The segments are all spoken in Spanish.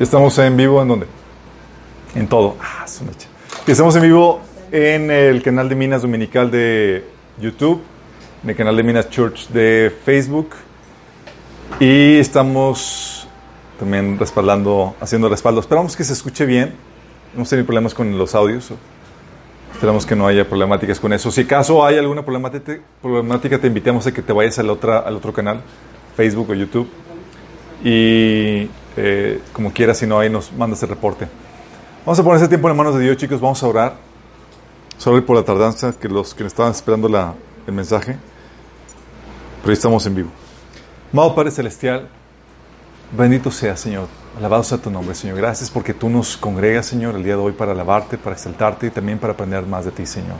Estamos en vivo en dónde? En todo. Ah, su mecha. Estamos en vivo en el canal de Minas Dominical de YouTube, en el canal de Minas Church de Facebook y estamos también respaldando, haciendo respaldo. Esperamos que se escuche bien. No hemos tenido problemas con los audios. Esperamos que no haya problemáticas con eso. Si acaso hay alguna problemática, problemática te invitamos a que te vayas al, otra, al otro canal, Facebook o YouTube. Y eh, como quieras, si no, ahí nos mandas el reporte. Vamos a poner ese tiempo en manos de Dios, chicos. Vamos a orar. Sorry por la tardanza, que los que estaban esperando el mensaje. Pero ahí estamos en vivo. Amado Padre Celestial, bendito sea, Señor. Alabado sea tu nombre, Señor. Gracias porque tú nos congregas, Señor, el día de hoy para alabarte, para exaltarte y también para aprender más de ti, Señor.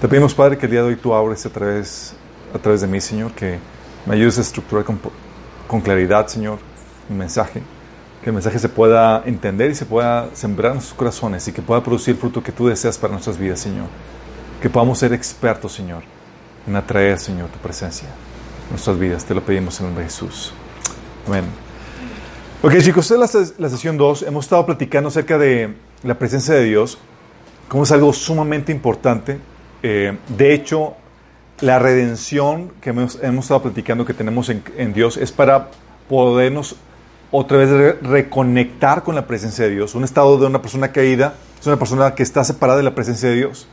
Te pedimos, Padre, que el día de hoy tú abres a través, a través de mí, Señor, que me ayudes a estructurar con, con claridad, Señor, un mensaje, que el mensaje se pueda entender y se pueda sembrar en sus corazones y que pueda producir el fruto que tú deseas para nuestras vidas, Señor. Que podamos ser expertos, Señor, en atraer, Señor, tu presencia en nuestras vidas. Te lo pedimos en el nombre de Jesús. Amén. Ok, chicos, esta es la, sesión 2. Hemos estado platicando acerca de la presencia de Dios, como es algo sumamente importante. Eh, de hecho, la redención que hemos, hemos, estado platicando que tenemos en, en Dios es para podernos otra vez re reconectar con la presencia de Dios. Un estado de una persona caída es una persona que está separada de la presencia de Dios.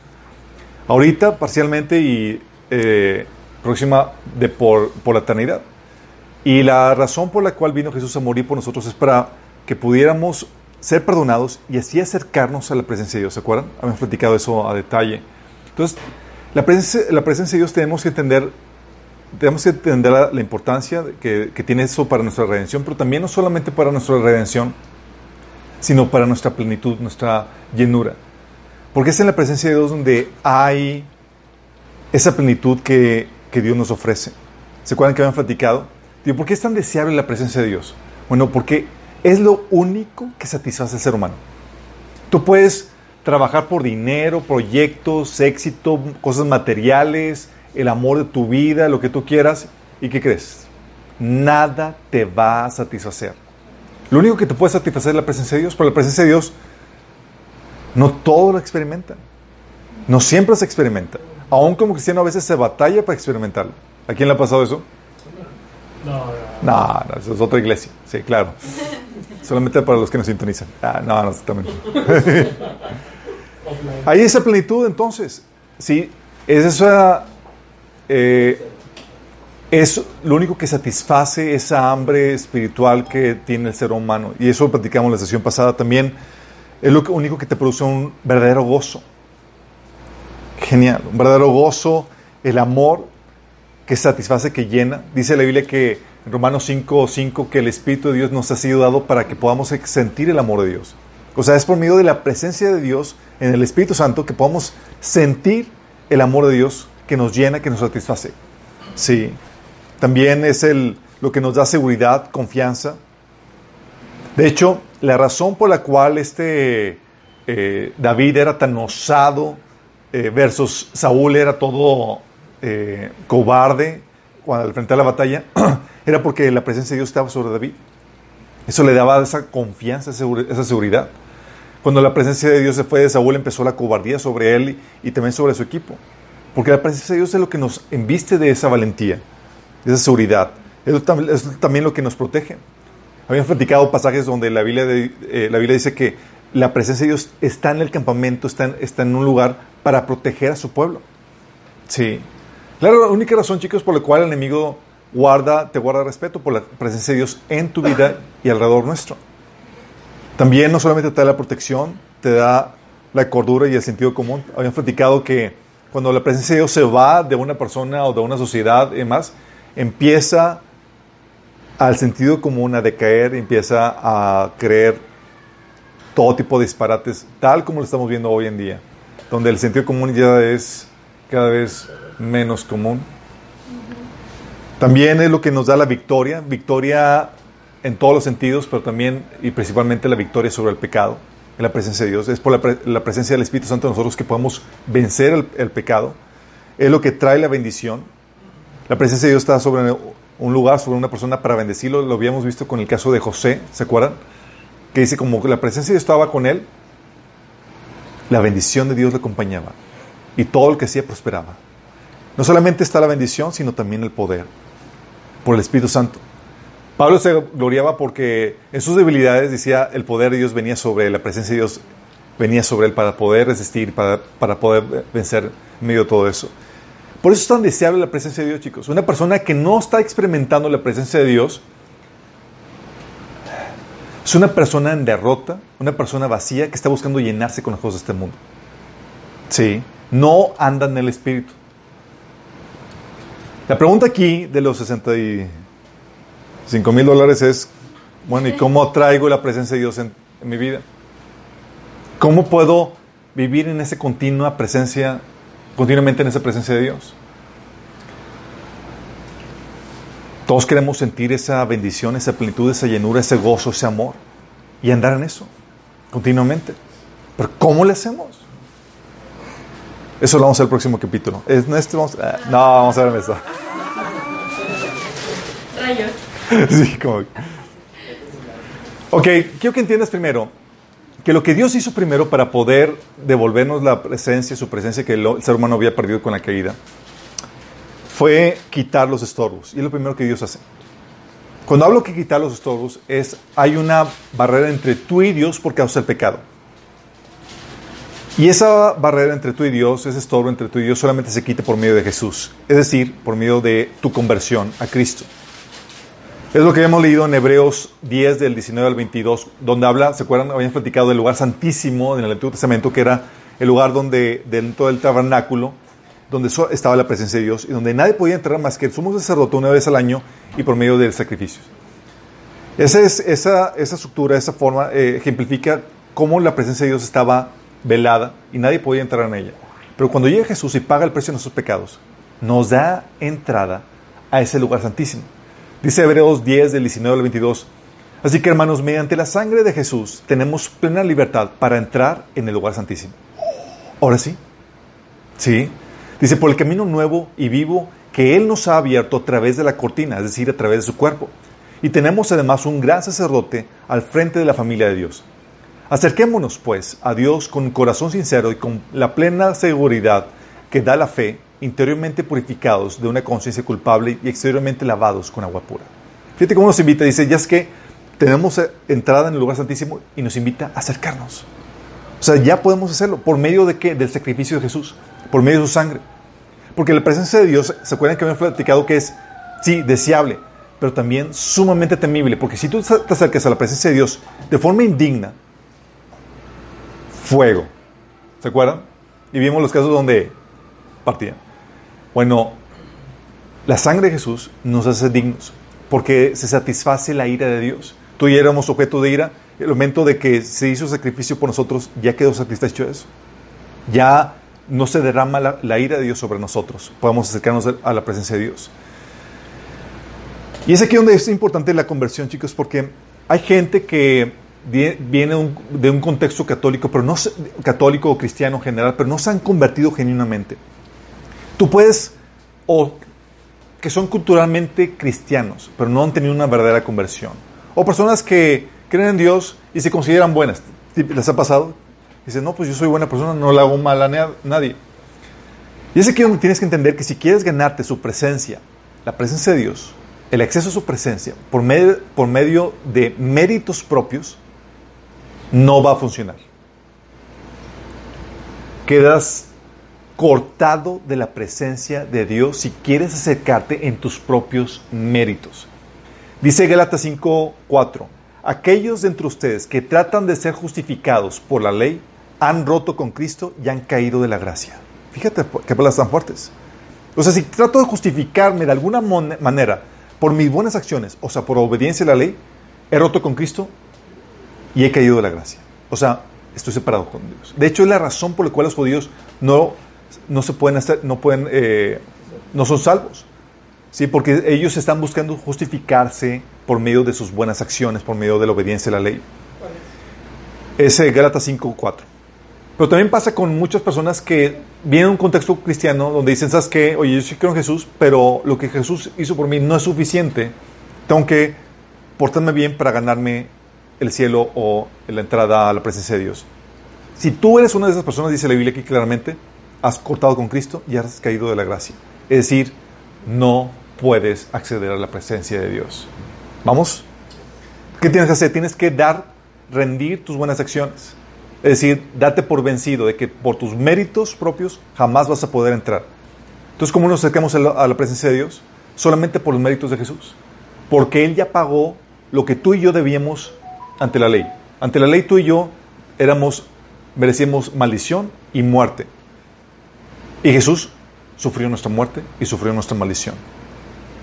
Ahorita, parcialmente y eh, próxima de por, por la eternidad. Y la razón por la cual vino Jesús a morir por nosotros es para que pudiéramos ser perdonados y así acercarnos a la presencia de Dios. ¿Se acuerdan? Habíamos platicado eso a detalle. Entonces, la presencia, la presencia de Dios tenemos que entender tenemos que entender la, la importancia que, que, tiene eso para nuestra redención, pero también no solamente para nuestra redención, sino para nuestra plenitud, nuestra llenura. Porque es en la presencia de Dios donde hay esa plenitud que, que Dios nos ofrece. ¿Se acuerdan que habían platicado? Digo, ¿por qué es tan deseable la presencia de Dios? Bueno, porque es lo único que satisface al ser humano. Tú puedes trabajar por dinero, proyectos, éxito, cosas materiales, el amor de tu vida, lo que tú quieras. ¿Y qué crees? Nada te va a satisfacer. Lo único que te puede satisfacer es la presencia de Dios, pero la presencia de Dios no todo lo experimentan. No siempre se experimenta. Aún como cristiano a veces se batalla para experimentarlo. ¿A quién le ha pasado eso? No, no, no, no eso es otra iglesia. Sí, claro. Solamente para los que nos sintonizan. Ah, no, no, también. Hay esa plenitud entonces. Sí, es esa eh, es lo único que satisface esa hambre espiritual que tiene el ser humano. Y eso lo platicamos la sesión pasada también. Es lo único que te produce un verdadero gozo. Genial, un verdadero gozo, el amor que satisface, que llena. Dice la Biblia que en Romanos 5, 5 que el Espíritu de Dios nos ha sido dado para que podamos sentir el amor de Dios. O sea, es por medio de la presencia de Dios en el Espíritu Santo que podamos sentir el amor de Dios que nos llena, que nos satisface. Sí. También es el, lo que nos da seguridad, confianza. De hecho, la razón por la cual este eh, David era tan osado eh, versus Saúl era todo eh, cobarde cuando al frente a la batalla era porque la presencia de Dios estaba sobre David. Eso le daba esa confianza, esa seguridad. Cuando la presencia de Dios se fue de Saúl, empezó la cobardía sobre él y, y también sobre su equipo. Porque la presencia de Dios es lo que nos embiste de esa valentía, de esa seguridad. Es, también lo que nos protege. Habíamos platicado pasajes donde la Biblia, de, eh, la Biblia dice que la presencia de Dios está en el campamento, está en, está en un lugar para proteger a su pueblo. Sí. Claro, la única razón, chicos, por la cual el enemigo guarda, te guarda respeto por la presencia de Dios en tu vida y alrededor nuestro. También no solamente te da la protección, te da la cordura y el sentido común. Habíamos platicado que cuando la presencia de Dios se va de una persona o de una sociedad y demás, empieza al sentido común a decaer, empieza a creer todo tipo de disparates, tal como lo estamos viendo hoy en día, donde el sentido común ya es cada vez menos común. También es lo que nos da la victoria, victoria en todos los sentidos, pero también y principalmente la victoria sobre el pecado, la presencia de Dios. Es por la, pre la, presencia del Espíritu Santo nosotros que podemos vencer el, pecado. Es lo que trae la bendición. La presencia de Dios está sobre un lugar, sobre una persona para bendecirlo. Lo habíamos visto con el caso de José, ¿se acuerdan? que dice como la presencia de Dios estaba con él, la bendición de Dios le acompañaba y todo lo que hacía prosperaba. No solamente está la bendición, sino también el poder por el Espíritu Santo. Pablo se gloriaba porque en sus debilidades decía el poder de Dios venía sobre él, la presencia de Dios venía sobre él para poder resistir, para, para poder vencer en medio de todo eso. Por eso es tan deseable la presencia de Dios, chicos. Una persona que no está experimentando la presencia de Dios es una persona en derrota, una persona vacía que está buscando llenarse con las cosas de este mundo. Sí, no anda en el Espíritu. La pregunta aquí de los 65 mil dólares es, bueno, ¿y cómo traigo la presencia de Dios en, en mi vida? ¿Cómo puedo vivir en esa continua presencia, continuamente en esa presencia de Dios? Todos queremos sentir esa bendición, esa plenitud, esa llenura, ese gozo, ese amor y andar en eso continuamente. Pero ¿cómo le hacemos? Eso lo vamos a ver el próximo capítulo. ¿Es, no, este vamos, ah, no, vamos a ver en esto. Rayos. Ok, quiero que entiendas primero que lo que Dios hizo primero para poder devolvernos la presencia, su presencia que el ser humano había perdido con la caída, fue quitar los estorbos. Y es lo primero que Dios hace. Cuando hablo que quitar los estorbos, es hay una barrera entre tú y Dios por causa del pecado. Y esa barrera entre tú y Dios, ese estorbo entre tú y Dios, solamente se quita por medio de Jesús. Es decir, por medio de tu conversión a Cristo. Es lo que hemos leído en Hebreos 10, del 19 al 22, donde habla, ¿se acuerdan? Habíamos platicado del lugar santísimo en el Antiguo Testamento, que era el lugar donde, dentro del tabernáculo, donde estaba la presencia de Dios y donde nadie podía entrar más que el sumo sacerdote una vez al año y por medio del sacrificio. Esa, es, esa, esa estructura, esa forma, eh, ejemplifica cómo la presencia de Dios estaba velada y nadie podía entrar en ella. Pero cuando llega Jesús y paga el precio de nuestros pecados, nos da entrada a ese lugar santísimo. Dice Hebreos 10, del 19 al 22. Así que hermanos, mediante la sangre de Jesús tenemos plena libertad para entrar en el lugar santísimo. Ahora sí. Sí. Dice, por el camino nuevo y vivo que Él nos ha abierto a través de la cortina, es decir, a través de su cuerpo. Y tenemos además un gran sacerdote al frente de la familia de Dios. Acerquémonos, pues, a Dios con corazón sincero y con la plena seguridad que da la fe interiormente purificados de una conciencia culpable y exteriormente lavados con agua pura. Fíjate cómo nos invita, dice, ya es que tenemos entrada en el lugar santísimo y nos invita a acercarnos. O sea, ya podemos hacerlo. ¿Por medio de qué? Del sacrificio de Jesús, por medio de su sangre. Porque la presencia de Dios, ¿se acuerdan que habíamos platicado que es, sí, deseable, pero también sumamente temible? Porque si tú te acercas a la presencia de Dios de forma indigna, fuego. ¿Se acuerdan? Y vimos los casos donde partían. Bueno, la sangre de Jesús nos hace dignos porque se satisface la ira de Dios. Tú y éramos objeto de ira. El momento de que se hizo sacrificio por nosotros, ya quedó satisfecho eso. Ya no se derrama la, ira de Dios sobre nosotros. Podemos acercarnos a la presencia de Dios. Y es aquí donde es importante la conversión, chicos, porque hay gente que viene de un contexto católico, pero no católico o cristiano en general, pero no se han convertido genuinamente. Tú puedes, o que son culturalmente cristianos, pero no han tenido una verdadera conversión. O personas que creen en Dios y se consideran buenas. ¿Les ha pasado? Dicen, no, pues yo soy buena persona, no le hago mal a nadie. Y es aquí donde tienes que entender que si quieres ganarte su presencia, la presencia de Dios, el acceso a su presencia, por medio, por medio de méritos propios, no va a funcionar. Quedas cortado de la presencia de Dios si quieres acercarte en tus propios méritos. Dice Gálatas 5:4, aquellos de entre ustedes que tratan de ser justificados por la ley han roto con Cristo y han caído de la gracia. Fíjate qué palabras tan fuertes. O sea, si trato de justificarme de alguna manera por mis buenas acciones, o sea, por obediencia a la ley, he roto con Cristo y he caído de la gracia. O sea, estoy separado con Dios. De hecho, es la razón por la cual los judíos no no se pueden hacer, no pueden, eh, no son salvos. ¿sí? Porque ellos están buscando justificarse por medio de sus buenas acciones, por medio de la obediencia a la ley. Ese Gálatas 5.4. Pero también pasa con muchas personas que vienen en un contexto cristiano donde dicen, ¿sabes qué? Oye, yo sí creo en Jesús, pero lo que Jesús hizo por mí no es suficiente. Tengo que portarme bien para ganarme el cielo o la entrada a la presencia de Dios. Si tú eres una de esas personas, dice la Biblia aquí claramente, has cortado con Cristo y has caído de la gracia. Es decir, no puedes acceder a la presencia de Dios. ¿Vamos? ¿Qué tienes que hacer? Tienes que dar, rendir tus buenas acciones. Es decir, date por vencido de que por tus méritos propios jamás vas a poder entrar. Entonces, ¿cómo nos acercamos a la, presencia de Dios? Solamente por los méritos de Jesús. Porque Él ya pagó lo que tú y yo debíamos ante la ley. Ante la ley tú y yo éramos, merecíamos maldición y muerte. Y Jesús sufrió nuestra muerte y sufrió nuestra maldición.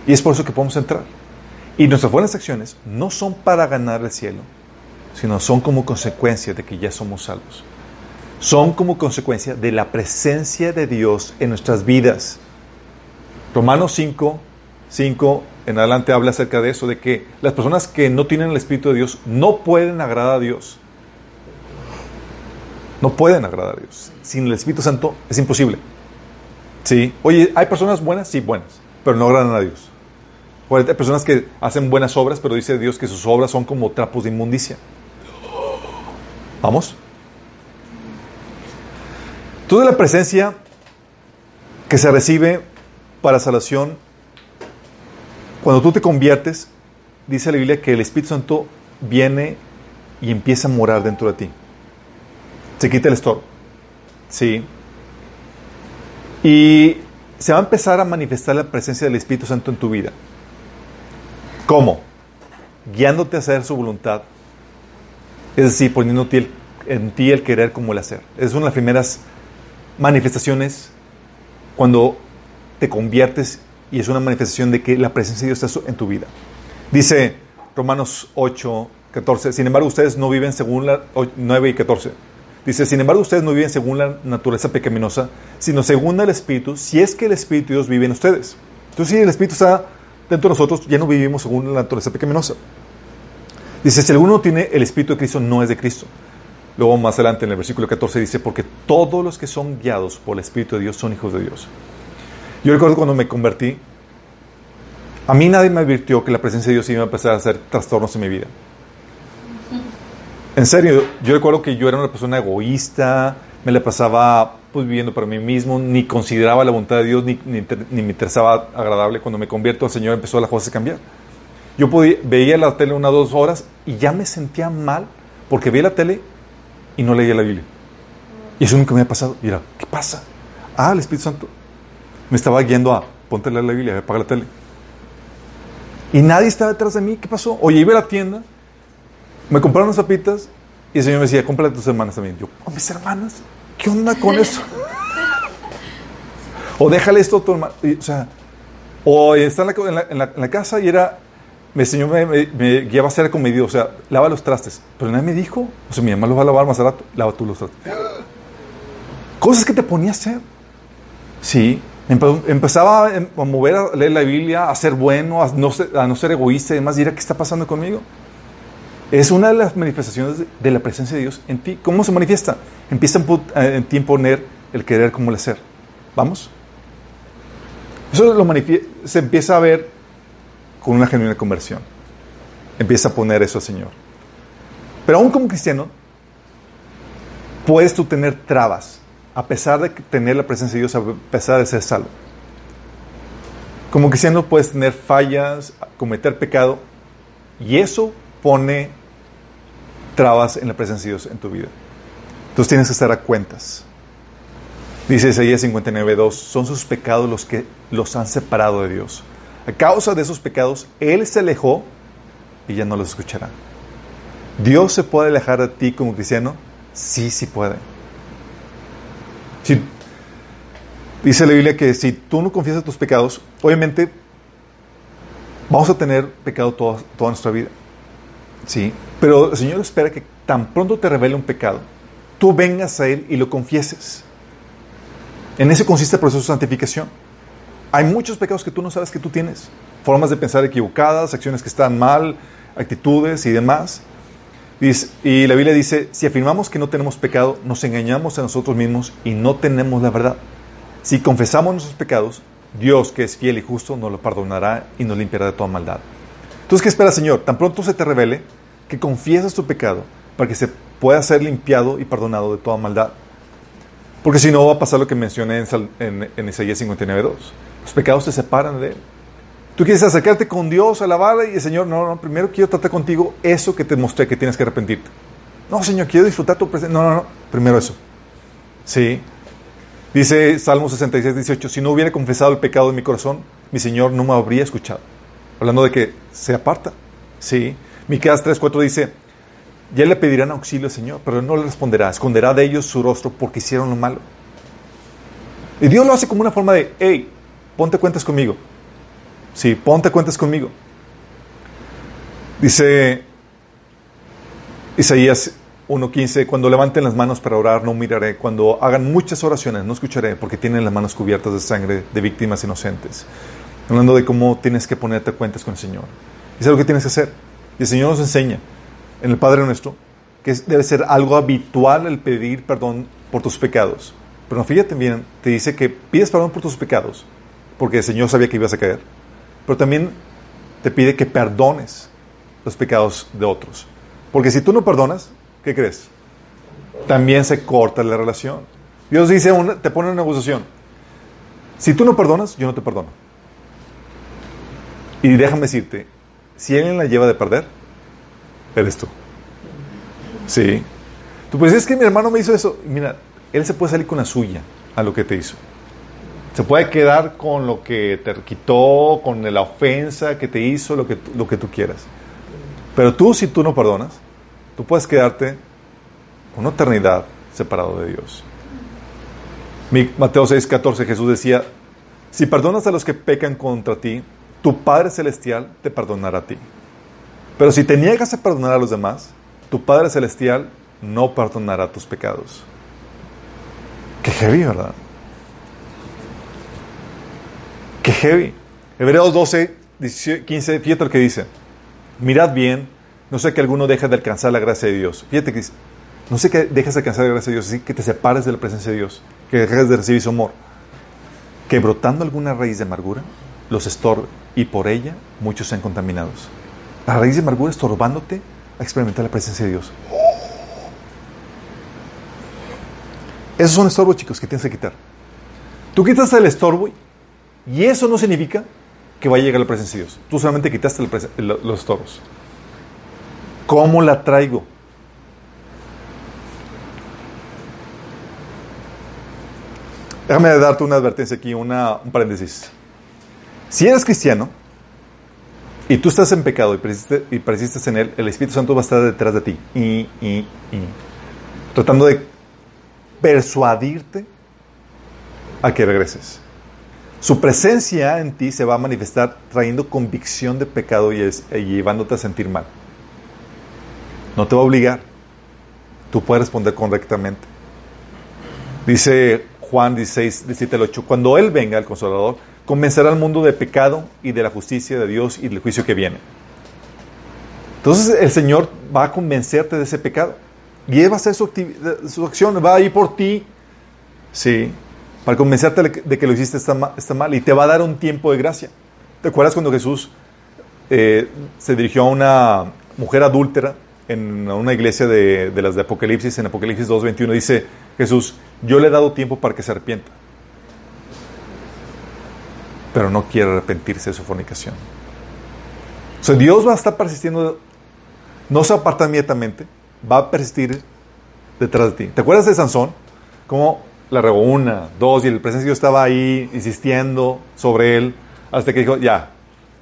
Y es por eso que podemos entrar. Y nuestras buenas acciones no son para ganar el cielo, sino son como consecuencia de que ya somos salvos. Son como consecuencia de la presencia de Dios en nuestras vidas. Romanos 5, 5 en adelante habla acerca de eso, de que las personas que no tienen el Espíritu de Dios no pueden agradar a Dios. No pueden agradar a Dios. Sin el Espíritu Santo es imposible. Sí. Oye, ¿hay personas buenas? Sí, buenas, pero no agradan a Dios. O hay personas que hacen buenas obras, pero dice Dios que sus obras son como trapos de inmundicia. ¿Vamos? Toda la presencia que se recibe para salvación, cuando tú te conviertes, dice la Biblia que el Espíritu Santo viene y empieza a morar dentro de ti. Se quita el estorbo. Sí. Y se va a empezar a manifestar la presencia del Espíritu Santo en tu vida. ¿Cómo? Guiándote a hacer su voluntad. Es decir, poniendo en ti el querer como el hacer. Es una de las primeras manifestaciones cuando te conviertes y es una manifestación de que la presencia de Dios está en tu vida. Dice Romanos 8, 14, sin embargo ustedes no viven según la 9 y 14. Dice, sin embargo ustedes no viven según la naturaleza pecaminosa, sino según el Espíritu, si es que el Espíritu de Dios vive en ustedes. Entonces si el Espíritu está dentro de nosotros, ya no vivimos según la naturaleza pecaminosa. Dice, si alguno tiene el Espíritu de Cristo, no es de Cristo. Luego más adelante en el versículo 14 dice, porque todos los que son guiados por el Espíritu de Dios son hijos de Dios. Yo recuerdo cuando me convertí, a mí nadie me advirtió que la presencia de Dios iba a empezar a hacer trastornos en mi vida. En serio, yo recuerdo que yo era una persona egoísta, me la pasaba pues viviendo para mí mismo, ni consideraba la voluntad de Dios, ni, me interesaba agradable. Cuando me convierto al Señor empezó las cosas a cambiar. Yo podía, veía la tele unas dos horas y ya me sentía mal porque veía la tele y no leía la Biblia. Y eso nunca me había pasado. Y era, ¿qué pasa? Ah, el Espíritu Santo me estaba guiando a ponte a leer la Biblia, apaga la tele. Y nadie estaba detrás de mí. ¿Qué pasó? Oye, iba a la tienda, me compraron unas papitas y el Señor me decía, cómprale tus hermanas también. Yo, ¿a mis hermanas? ¿Qué onda con eso? o déjale esto a tu hermano. o sea, o está en la, en casa y era, el Señor me, me, guiaba a hacer comedido, o sea, lava los trastes. Pero nadie me dijo, o sea, mi mamá los va a lavar más rato, lava tú los trastes. Cosas que te ponía a hacer. Sí, empezaba a mover a leer la Biblia, a ser bueno, a no ser, a no ser egoísta y demás. Dirá, ¿qué está pasando conmigo? Es una de las manifestaciones de la presencia de Dios en ti. ¿Cómo se manifiesta? Empieza en ti a poner el querer como el hacer. ¿Vamos? Eso se empieza a ver con una genuina conversión. Empieza a poner eso al Señor. Pero aún como cristiano, puedes tú tener trabas a pesar de tener la presencia de Dios, a pesar de ser salvo. Como cristiano puedes tener fallas, cometer pecado, y eso pone trabas en la presencia de Dios en tu vida. Entonces tienes que estar a cuentas. Dice Isaías 59.2, son sus pecados los que los han separado de Dios. A causa de esos pecados, Él se alejó y ya no los escuchará. ¿Dios se puede alejar de ti como cristiano? Sí, sí puede. Dice la Biblia que si tú no confiesas tus pecados, obviamente vamos a tener pecado toda, toda nuestra vida. Sí, pero el Señor espera que tan pronto te revele un pecado, tú vengas a Él y lo confieses. En eso consiste el proceso de santificación. Hay muchos pecados que tú no sabes que tú tienes. Formas de pensar equivocadas, acciones que están mal, actitudes y demás. Y la Biblia dice, si afirmamos que no tenemos pecado, nos engañamos a nosotros mismos y no tenemos la verdad. Si confesamos nuestros pecados, Dios, que es fiel y justo, nos lo perdonará y nos limpiará de toda maldad. Entonces, ¿qué espera, Señor? Tan pronto se te revele, que confieses tu pecado para que se pueda ser limpiado y perdonado de toda maldad. Porque si no va a pasar lo que mencioné en, en, en Isaías 59.2. Los pecados te separan de Él. Tú quieres acercarte con Dios, alabarle y el Señor, no, no, primero quiero tratar contigo eso que te mostré que tienes que arrepentirte. No, Señor, quiero disfrutar tu presencia. No, no, no, primero eso. Sí. Dice Salmo 66, 18, si no hubiera confesado el pecado en mi corazón, mi Señor no me habría escuchado. Hablando de que se aparta. Sí. Miqueas 3, 4 dice, ya le pedirán auxilio al Señor, pero no le responderá, esconderá de ellos su rostro porque hicieron lo malo. Y Dios lo hace como una forma de, hey, ponte cuentas conmigo. Sí, ponte cuentas conmigo. Dice Isaías 1.15, cuando levanten las manos para orar, no miraré. Cuando hagan muchas oraciones, no escucharé, porque tienen las manos cubiertas de sangre de víctimas inocentes. Hablando de cómo tienes que ponerte cuentas con el Señor. Es algo que tienes que hacer. Y el Señor nos enseña en el Padre nuestro que debe ser algo habitual el pedir perdón por tus pecados. Pero fíjate bien, te dice que pides perdón por tus pecados, porque el Señor sabía que ibas a caer. Pero también te pide que perdones los pecados de otros. Porque si tú no perdonas, ¿qué crees? También se corta la relación. Dios dice, una- te pone una negociación. Si tú no perdonas, yo no te perdono. Y déjame decirte, si alguien la lleva de perder, eres tú. Sí. Tú pues es que mi hermano me hizo eso. Mira, él se puede salir con la suya a lo que te hizo. Se puede quedar con lo que te quitó, con la ofensa que te hizo, lo que, lo que tú quieras. Pero tú, si tú no perdonas, tú puedes quedarte una eternidad separado de Dios. Mateo 6:14 Jesús decía, si perdonas a los que pecan contra ti, tu Padre Celestial te perdonará a ti. Pero si te niegas a perdonar a los demás, tu Padre Celestial no perdonará tus pecados. Qué heavy, ¿verdad? Qué heavy. Hebreos 12, 18, 15, fíjate lo que dice. Mirad bien, no sé que alguno deje de alcanzar la gracia de Dios. Fíjate que dice, no sé que dejes de alcanzar la gracia de Dios, así que te separes de la presencia de Dios, que dejes de recibir su amor. Que brotando alguna raíz de amargura, los estorbe y por ella muchos sean contaminados. La raíz de amargura estorbándote a experimentar la presencia de Dios. Esos son estorbos, chicos, que tienes que quitar. Tú quitas el estorbo y eso no significa que vaya a llegar la presencia de Dios. Tú solamente quitaste los estorbos. ¿Cómo la traigo? Déjame darte una advertencia aquí, un paréntesis. Si eres cristiano y tú estás en pecado y persistes, en él, el Espíritu Santo va a estar detrás de ti y, tratando de persuadirte a que regreses. Su presencia en ti se va a manifestar trayendo convicción de pecado y llevándote a sentir mal. No te va a obligar. Tú puedes responder correctamente. Dice Juan 16, 17 al 8, cuando Él venga, el Consolador, convencerá al mundo de pecado y de la justicia de Dios y del juicio que viene. Entonces el Señor va a convencerte de ese pecado. Y a hacer su, acción, va a ir por ti, sí, para convencerte de que- lo hiciste está está mal y te va a dar un tiempo de gracia. ¿Te acuerdas cuando Jesús eh, se dirigió a una mujer adúltera en una iglesia de, de las de Apocalipsis, en Apocalipsis 2.21, dice Jesús, yo le he dado tiempo para que se arrepienta, pero no quiere arrepentirse de su fornicación. O sea, Dios va a estar persistiendo, no se aparta inmediatamente, va a persistir detrás de ti. ¿Te acuerdas de Sansón? Cómo la regó una, dos, y el presencia de estaba ahí insistiendo sobre él, hasta que dijo, ya,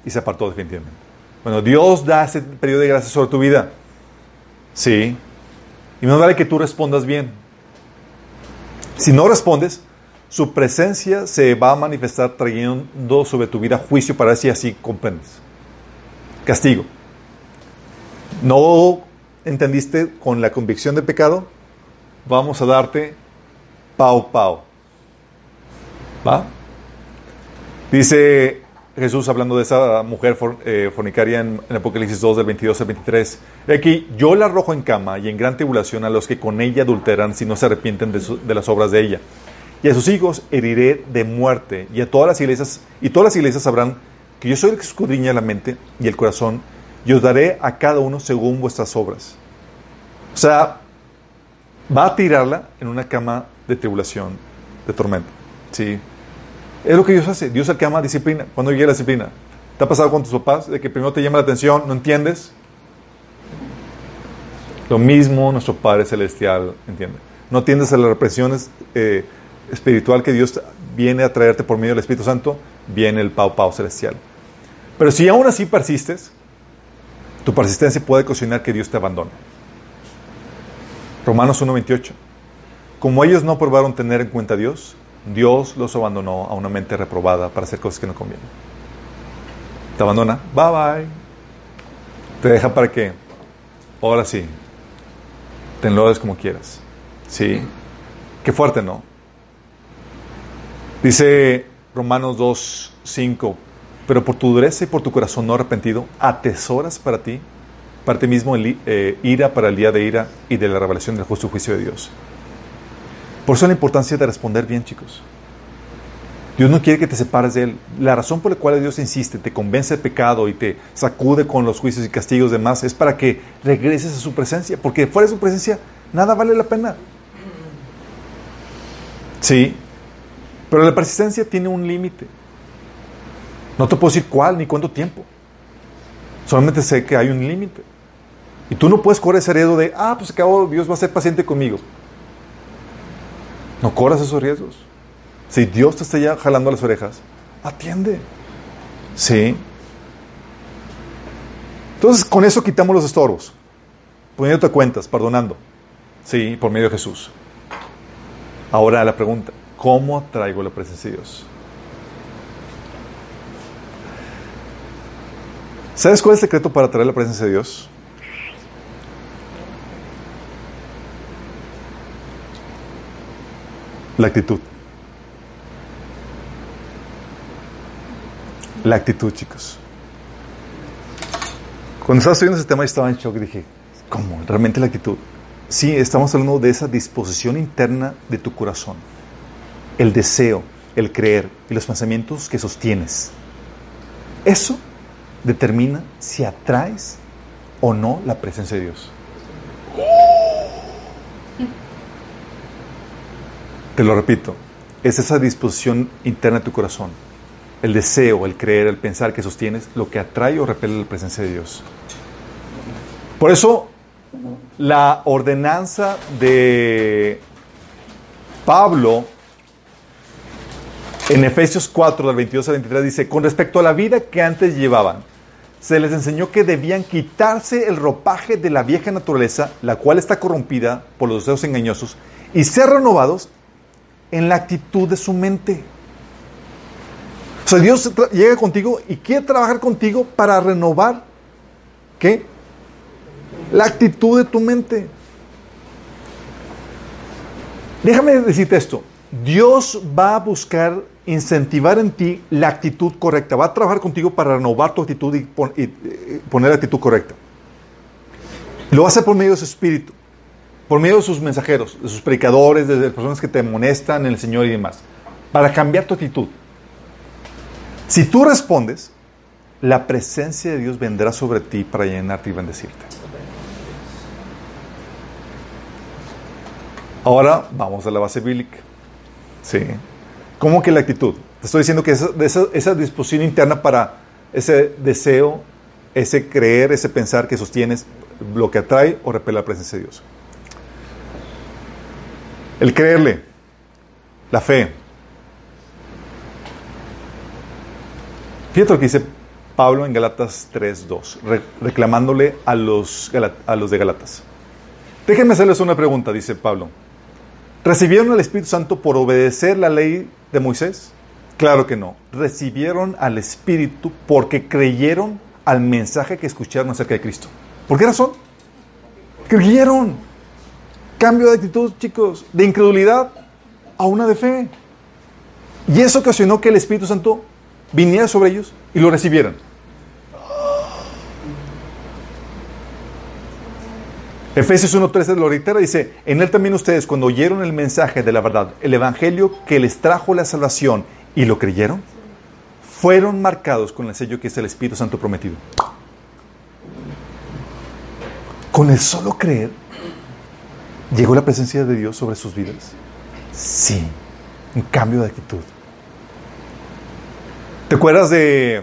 y se apartó definitivamente. Bueno, Dios da ese periodo de gracia sobre tu vida. Sí. Y no vale que tú respondas bien. Si no respondes, su presencia se va a manifestar trayendo sobre tu vida juicio para ver si así comprendes. Castigo. No entendiste con la convicción de pecado, vamos a darte pau pau. ¿Va? Dice Jesús hablando de esa mujer eh, fornicaria en, Apocalipsis 2 del 22 al 23. He Aquí, yo la arrojo en cama y en gran tribulación a los que con ella adulteran si no se arrepienten de las obras de ella. Y a sus hijos heriré de muerte y a todas las iglesias y todas las iglesias sabrán que yo soy el que escudriña la mente y el corazón y os daré a cada uno según vuestras obras. O sea, va a tirarla en una cama de tribulación, de tormento. ¿sí? Es lo que Dios hace. Dios el que ama disciplina. Cuando llega la disciplina, ¿te ha pasado con tus papás de que primero te llama la atención, no entiendes? Lo mismo nuestro Padre Celestial entiende. No atiendes a las represiones eh, espiritual que Dios viene a traerte por medio del Espíritu Santo, viene el Pau Pau Celestial. Pero si aún así persistes, tu persistencia puede cocinar que Dios te abandone. Romanos 1.28. Como ellos no probaron tener en cuenta a Dios, Dios los abandonó a una mente reprobada para hacer cosas que no convienen. Te abandona, bye bye. Te deja para que, ahora sí, te enlodes como quieras. Sí. Qué fuerte, ¿no? Dice Romanos 2, 5, pero por tu dureza y por tu corazón no arrepentido, atesoras para ti, para ti mismo, el, eh, ira para el día de ira y de la revelación del justo juicio de Dios. Por eso la importancia de responder bien, chicos. Dios no quiere que te separes de Él. La razón por la cual Dios insiste, te convence de pecado y te sacude con los juicios y castigos demás es para que regreses a su presencia, porque fuera de su presencia nada vale la pena. Sí, pero la persistencia tiene un límite. No te puedo decir cuál ni cuánto tiempo. Solamente sé que hay un límite. Y tú no puedes correr ese riesgo de, ah, pues acabo, Dios va a ser paciente conmigo. No corras esos riesgos. Si Dios te está ya jalando las orejas, atiende. Sí. Entonces, con eso quitamos los estorbos. Poniéndote cuentas, perdonando. Sí, por medio de Jesús. Ahora la pregunta, ¿cómo atraigo la presencia de Dios? ¿Sabes cuál es el secreto para atraer la presencia de Dios? La actitud. La actitud, chicos. Cuando estaba estudiando ese tema, estaba en shock dije, ¿cómo? ¿Realmente la actitud? Sí, estamos hablando de esa disposición interna de tu corazón. El deseo, el creer y los pensamientos que sostienes. Eso determina si atraes o no la presencia de Dios. Te lo repito, es esa disposición interna de tu corazón, el deseo, el creer, el pensar que sostienes, lo que atrae o repele la presencia de Dios. Por eso, la ordenanza de Pablo en Efesios 4, del 22 al 23, dice, con respecto a la vida que antes llevaban, se les enseñó que debían quitarse el ropaje de la vieja naturaleza, la cual está corrompida por los deseos engañosos, y ser renovados en la actitud de su mente. O sea, Dios llega contigo y quiere trabajar contigo para renovar, ¿qué? La actitud de tu mente. Déjame decirte esto. Dios va a buscar incentivar en ti la actitud correcta. Va a trabajar contigo para renovar tu actitud y, eh, poner la actitud correcta. Lo hacer por medio de su espíritu, por medio de sus mensajeros, de sus predicadores, de personas que te amonestan en el Señor y demás, para cambiar tu actitud. Si tú respondes, la presencia de Dios vendrá sobre ti para llenarte y bendecirte. Ahora vamos a la base bíblica. Sí. ¿Cómo que la actitud? Te estoy diciendo que esa, disposición interna para ese deseo, ese creer, ese pensar que sostienes, lo que atrae o repele la presencia de Dios. El creerle, la fe. Fíjate lo que dice Pablo en Galatas 3.2, reclamándole a los, a los de Galatas. Déjenme hacerles una pregunta, dice Pablo. ¿Recibieron al Espíritu Santo por obedecer la ley de Moisés? Claro que no. Recibieron al Espíritu porque creyeron al mensaje que escucharon acerca de Cristo. ¿Por qué razón? Creyeron. Cambio de actitud, chicos, de incredulidad a una de fe. Y eso ocasionó que el Espíritu Santo viniera sobre ellos y lo recibieran. Efesios 1.13 lo reitera, dice, en él también ustedes cuando oyeron el mensaje de la verdad, el evangelio que les trajo la salvación y lo creyeron, fueron marcados con el sello que es el Espíritu Santo prometido. Con el solo creer, ¿llegó la presencia de Dios sobre sus vidas? Sí, un cambio de actitud. ¿Te acuerdas de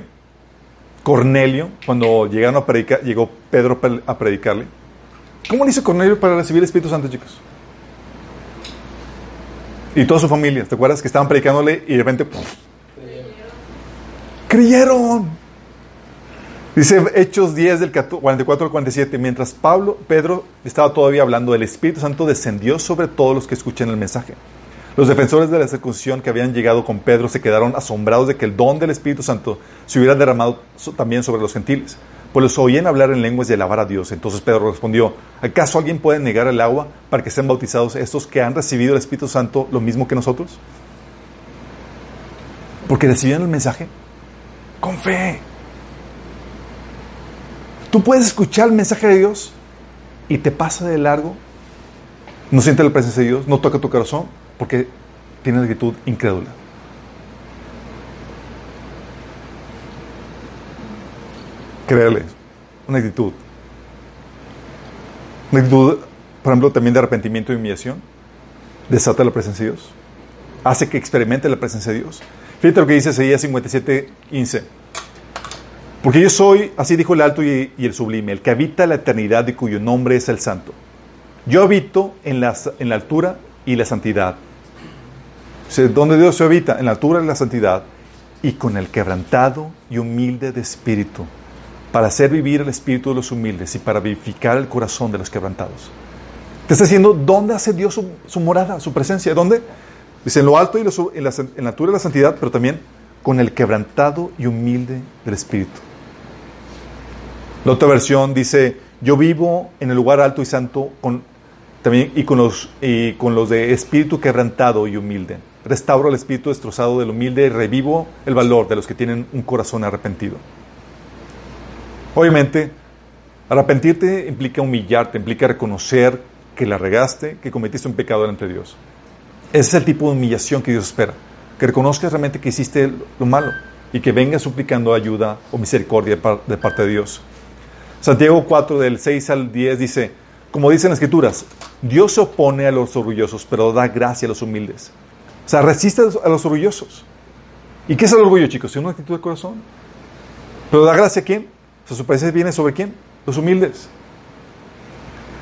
Cornelio cuando llegaron a predicar, llegó Pedro a predicarle? ¿Cómo le hizo Cornelio para recibir el Espíritu Santo, chicos? Y toda su familia, ¿te acuerdas que estaban predicándole y de repente creyeron? Dice Hechos 10 del 44 al 47, mientras Pablo, Pedro estaba todavía hablando, el Espíritu Santo descendió sobre todos los que escuchan el mensaje. Los defensores de la circuncisión que habían llegado con Pedro se quedaron asombrados de que el don del Espíritu Santo se hubiera derramado también sobre los gentiles, pues los oían hablar en lenguas y alabar a Dios. Entonces Pedro respondió, ¿acaso alguien puede negar el agua para que sean bautizados estos que han recibido el Espíritu Santo lo mismo que nosotros? Porque recibieron el mensaje con fe. Tú puedes escuchar el mensaje de Dios y te pasa de largo, no sientes la presencia de Dios, no toca tu corazón, porque tienes actitud incrédula. Creerle, una actitud. Una actitud, por ejemplo, también de arrepentimiento y humillación, desata la presencia de Dios. Hace que experimente la presencia de Dios. Fíjate lo que dice Isaías 57, 15. Porque yo soy, así dijo el alto y, el sublime, el que habita la eternidad y cuyo nombre es el santo. Yo habito en la, en la altura y la santidad. O ¿Dónde Dios se habita? En la altura y la santidad y con el quebrantado y humilde de espíritu, para hacer vivir el espíritu de los humildes y para vivificar el corazón de los quebrantados. Te está diciendo, ¿dónde hace Dios su, morada, su presencia? ¿Dónde? Dice, en lo alto y en, la, en la altura y la santidad, pero también con el quebrantado y humilde del espíritu. La otra versión dice, yo vivo en el lugar alto y santo con, también, y, con los, y con los de espíritu quebrantado y humilde. Restauro el espíritu destrozado del humilde y revivo el valor de los que tienen un corazón arrepentido. Obviamente, arrepentirte implica humillarte, implica reconocer que la regaste, que cometiste un pecado delante de Dios. Ese es el tipo de humillación que Dios espera. Que reconozcas realmente que hiciste lo malo y que vengas suplicando ayuda o misericordia de parte de Dios. Santiago 4 del 6 al 10 dice, como dicen las escrituras, Dios se opone a los orgullosos, pero da gracia a los humildes. O sea, resiste a los orgullosos. ¿Y qué es el orgullo, chicos? Es una actitud de corazón. Pero da gracia a quién? O sea, su presencia viene sobre quién? Los humildes.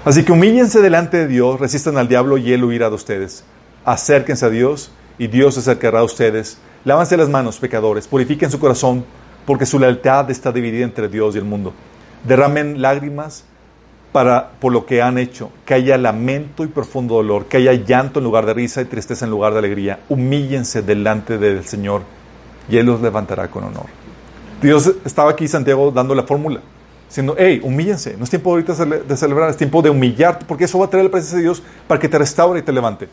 Así que humíllense delante de Dios, resistan al diablo y él huirá de ustedes. Acérquense a Dios y Dios se acercará a ustedes. Lávanse las manos, pecadores, purifiquen su corazón, porque su lealtad está dividida entre Dios y el mundo derramen lágrimas para, por lo que han hecho, que haya lamento y profundo dolor, que haya llanto en lugar de risa y tristeza en lugar de alegría. Humíllense delante del Señor y Él los levantará con honor. Dios estaba aquí, Santiago, dando la fórmula, diciendo, hey, humíllense, no es tiempo ahorita de celebrar, es tiempo de humillarte, porque eso va a traer la presencia de Dios para que te restaure y te levante.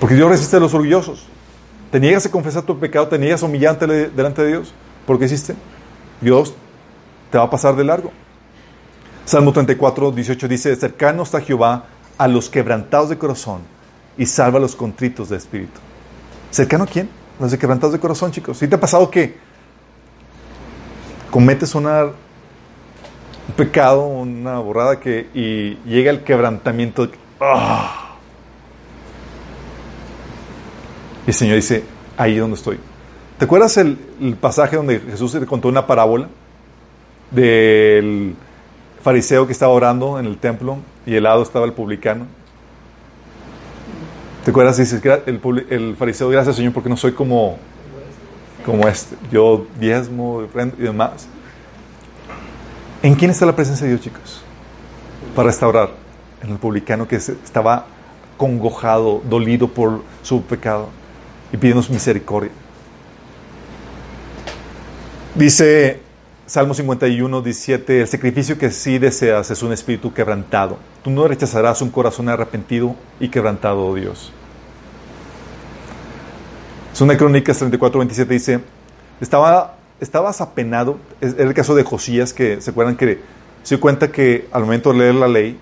Porque Dios resiste a los orgullosos. Te niegas a confesar tu pecado, te niegas a humillarte delante de Dios. ¿Por qué hiciste? Dios te va a pasar de largo. Salmo 34, 18 dice, cercano está Jehová a los quebrantados de corazón y salva a los contritos de espíritu. ¿Cercano a quién? Los de quebrantados de corazón, chicos. ¿Sí te ha pasado que cometes un pecado, una borrada que, y llega el quebrantamiento? ¡ah! Y el Señor dice, ahí es donde estoy. ¿Te acuerdas el, pasaje donde Jesús contó una parábola del fariseo que estaba orando en el templo y al lado estaba el publicano? ¿Te acuerdas? Dice el, fariseo, gracias Señor porque no soy como, como este. Yo diezmo y demás. ¿En quién está la presencia de Dios, chicos? Para restaurar. En el publicano que estaba congojado, dolido por su pecado y pidiendo su misericordia. Dice Salmo 51, 17, el sacrificio que sí deseas es un espíritu quebrantado. Tú no rechazarás un corazón arrepentido y quebrantado, oh Dios. una Crónicas 34, 27 dice, estaba, estabas apenado, es el caso de Josías, que se acuerdan que se dio cuenta que al momento de leer la ley,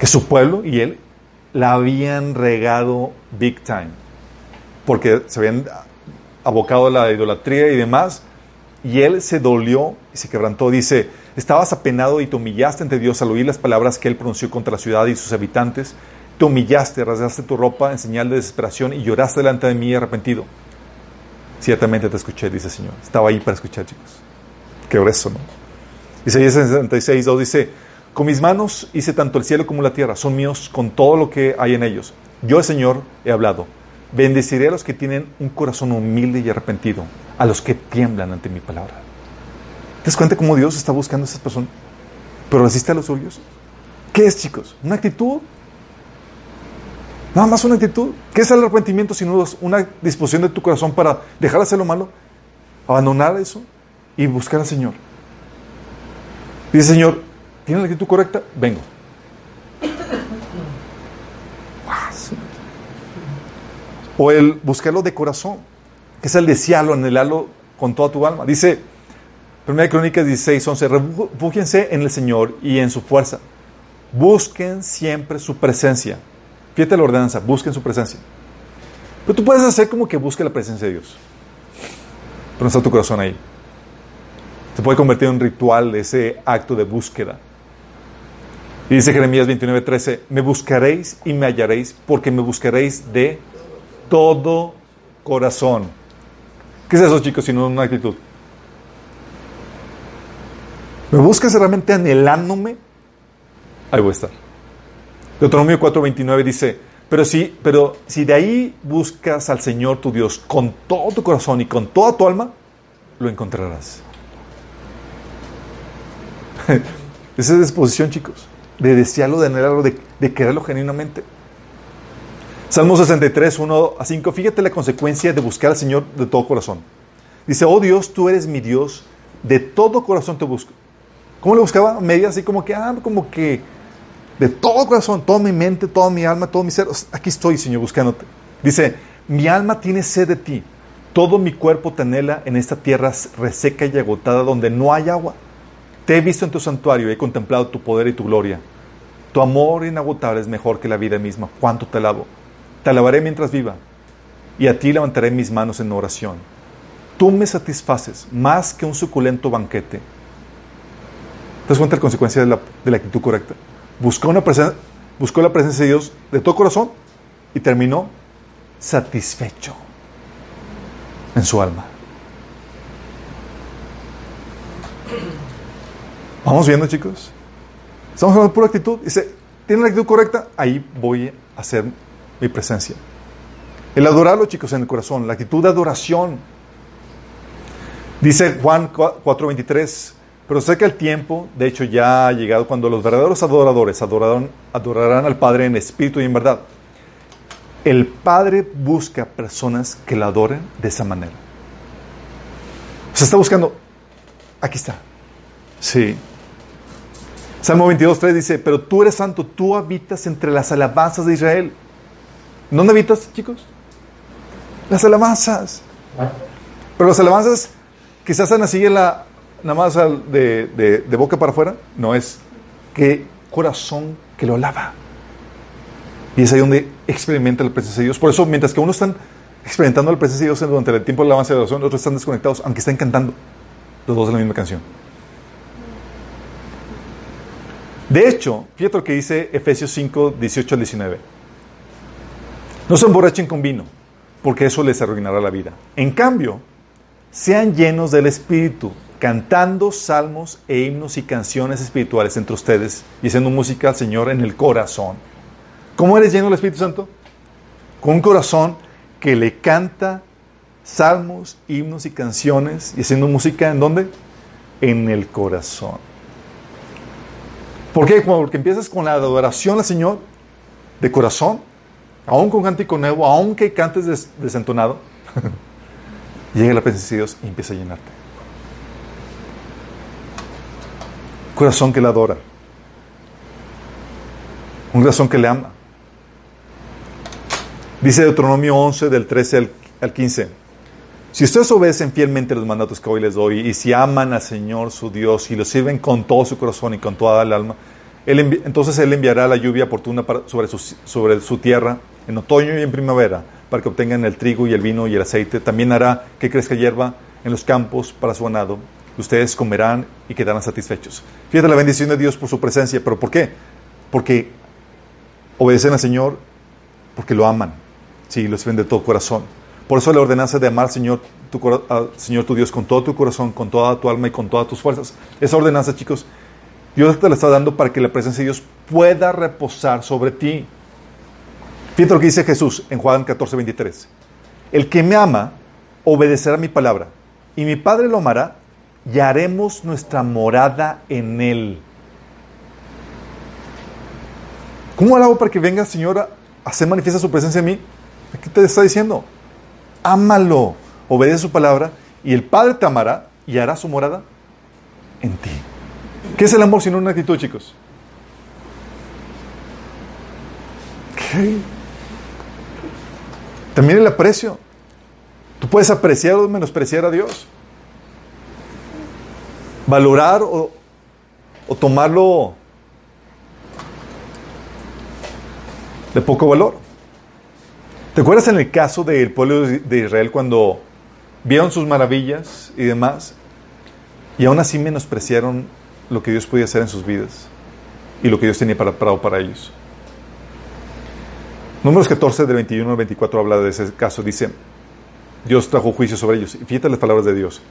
que su pueblo y él la habían regado big time, porque se habían abocado a la idolatría y demás, y él se dolió y se quebrantó. Dice, Estabas apenado y te humillaste ante Dios al oír las palabras que Él pronunció contra la ciudad y sus habitantes. Te humillaste, rasgaste tu ropa en señal de desesperación y lloraste delante de mí arrepentido. Ciertamente te escuché, dice el Señor. Estaba ahí para escuchar, chicos. Qué grueso, ¿no? Isaías 66, 2 dice, con mis manos hice tanto el cielo como la tierra, son míos con todo lo que hay en ellos. Yo, Señor, he hablado. Bendeciré a los que tienen un corazón humilde y arrepentido, a los que tiemblan ante mi palabra. ¿Te das cuenta cómo Dios está buscando a esas personas? Pero resiste a los suyos. ¿Qué es, chicos? ¿Una actitud? Nada más una actitud. ¿Qué es el arrepentimiento sino una disposición de tu corazón para dejar de hacer lo malo? Abandonar eso y buscar al Señor. Dice Señor, ¿tiene la actitud correcta? Vengo. O el buscarlo de corazón, que es el desearlo, anhelarlo con toda tu alma. Dice, 1 Crónicas 16, 11, refúgiense en el Señor y en su fuerza. Busquen siempre su presencia. Fíjate la ordenanza, busquen su presencia. Pero tú puedes hacer como que busque la presencia de Dios. Pero no está tu corazón ahí. Se puede convertir en un ritual ese acto de búsqueda. Y dice Jeremías 29, 13, me buscaréis y me hallaréis porque me buscaréis de todo corazón. ¿Qué es eso, chicos, sino una actitud? ¿Me buscas realmente anhelándome? Ahí voy a estar. Deuteronomio 4:29 dice, pero si, pero si de ahí buscas al Señor tu Dios con todo tu corazón y con toda tu alma, lo encontrarás. Esa es disposición, chicos, de desearlo, de anhelarlo, de, de quererlo genuinamente. Salmo 63, 1 a 5. Fíjate la consecuencia de buscar al Señor de todo corazón. Dice, oh Dios, tú eres mi Dios, de todo corazón te busco. ¿Cómo le buscaba? Media así como que, ah, como que de todo corazón, toda mi mente, toda mi alma, todo mi ser. Aquí estoy, Señor, buscándote. Dice, mi alma tiene sed de ti. Todo mi cuerpo te anhela en esta tierra reseca y agotada donde no hay agua. Te he visto en tu santuario y he contemplado tu poder y tu gloria. Tu amor inagotable es mejor que la vida misma. ¿Cuánto te alabo? Te alabaré mientras viva, y a ti levantaré mis manos en oración. Tú me satisfaces más que un suculento banquete. ¿Te das cuenta de la consecuencia de la, actitud correcta? Buscó, una buscó la presencia de Dios de todo corazón y terminó satisfecho en su alma. Vamos viendo, chicos. Estamos hablando de pura actitud. Dice, ¿tiene la actitud correcta? Ahí voy a hacer mi presencia. El adorarlo, chicos, en el corazón, la actitud de adoración. Dice Juan 4:23, pero sé que el tiempo, de hecho, ya ha llegado cuando los verdaderos adoradores adorarán, al Padre en espíritu y en verdad. El Padre busca personas que la adoren de esa manera. Se está buscando, aquí está. Sí. Salmo 22.3 dice, pero tú eres santo, tú habitas entre las alabanzas de Israel. ¿Dónde habitas, chicos? Las alabanzas. Pero las alabanzas quizás están así en la, nada más de, de, boca para afuera. No es que corazón que lo lava. Y es ahí donde experimenta la presencia de Dios. Por eso, mientras que uno están experimentando la presencia de Dios durante el tiempo de la alabanza y la oración, otros están desconectados, aunque estén cantando los dos en la misma canción. De hecho, fíjate lo que dice Efesios 5, 18 al 19. No se emborrachen con vino, porque eso les arruinará la vida. En cambio, sean llenos del Espíritu, cantando salmos e himnos y canciones espirituales entre ustedes y haciendo música al Señor en el corazón. ¿Cómo eres lleno del Espíritu Santo? Con un corazón que le canta salmos, himnos y canciones y haciendo música en dónde? En el corazón. ¿Por qué? Porque empiezas con la adoración al Señor de corazón aún con cántico nuevo, aunque cantes desentonado, llega la presencia de Dios y empieza a llenarte. Corazón que le adora. Un corazón que le ama. Dice Deuteronomio 11, del 13 al, 15. Si ustedes obedecen fielmente los mandatos que hoy les doy y si aman al Señor su Dios y lo sirven con todo su corazón y con toda el alma, entonces Él enviará la lluvia oportuna sobre su tierra en otoño y en primavera para que obtengan el trigo y el vino y el aceite. También hará que crezca hierba en los campos para su ganado. ustedes comerán y quedarán satisfechos. Fíjate la bendición de Dios por su presencia, pero ¿por qué? Porque obedecen al Señor porque lo aman, sí, lo sirven de todo corazón. Por eso la ordenanza de amar al Señor tu, al Señor tu Dios con todo tu corazón, con toda tu alma y con todas tus fuerzas. Esa ordenanza, chicos, Dios te la está dando para que la presencia de Dios pueda reposar sobre ti. Fíjate lo que dice Jesús en Juan 14, 23. El que me ama obedecerá mi palabra, y mi Padre lo amará, y haremos nuestra morada en él. ¿Cómo hago para que venga, Señor, a hacer manifiesta su presencia en mí? ¿Qué te está diciendo? Ámalo, obedece su palabra, y el Padre te amará y hará su morada en ti. ¿Qué es el amor sino una actitud, chicos? ¿Qué? También el aprecio. Tú puedes apreciar o menospreciar a Dios. Valorar o, tomarlo de poco valor. ¿Te acuerdas en el caso del pueblo de Israel cuando vieron sus maravillas y demás y aún así menospreciaron lo que Dios podía hacer en sus vidas y lo que Dios tenía preparado para ellos? Números 14, del 21 al 24 habla de ese caso. Dice, Dios trajo juicio sobre ellos. Y fíjate las palabras de Dios.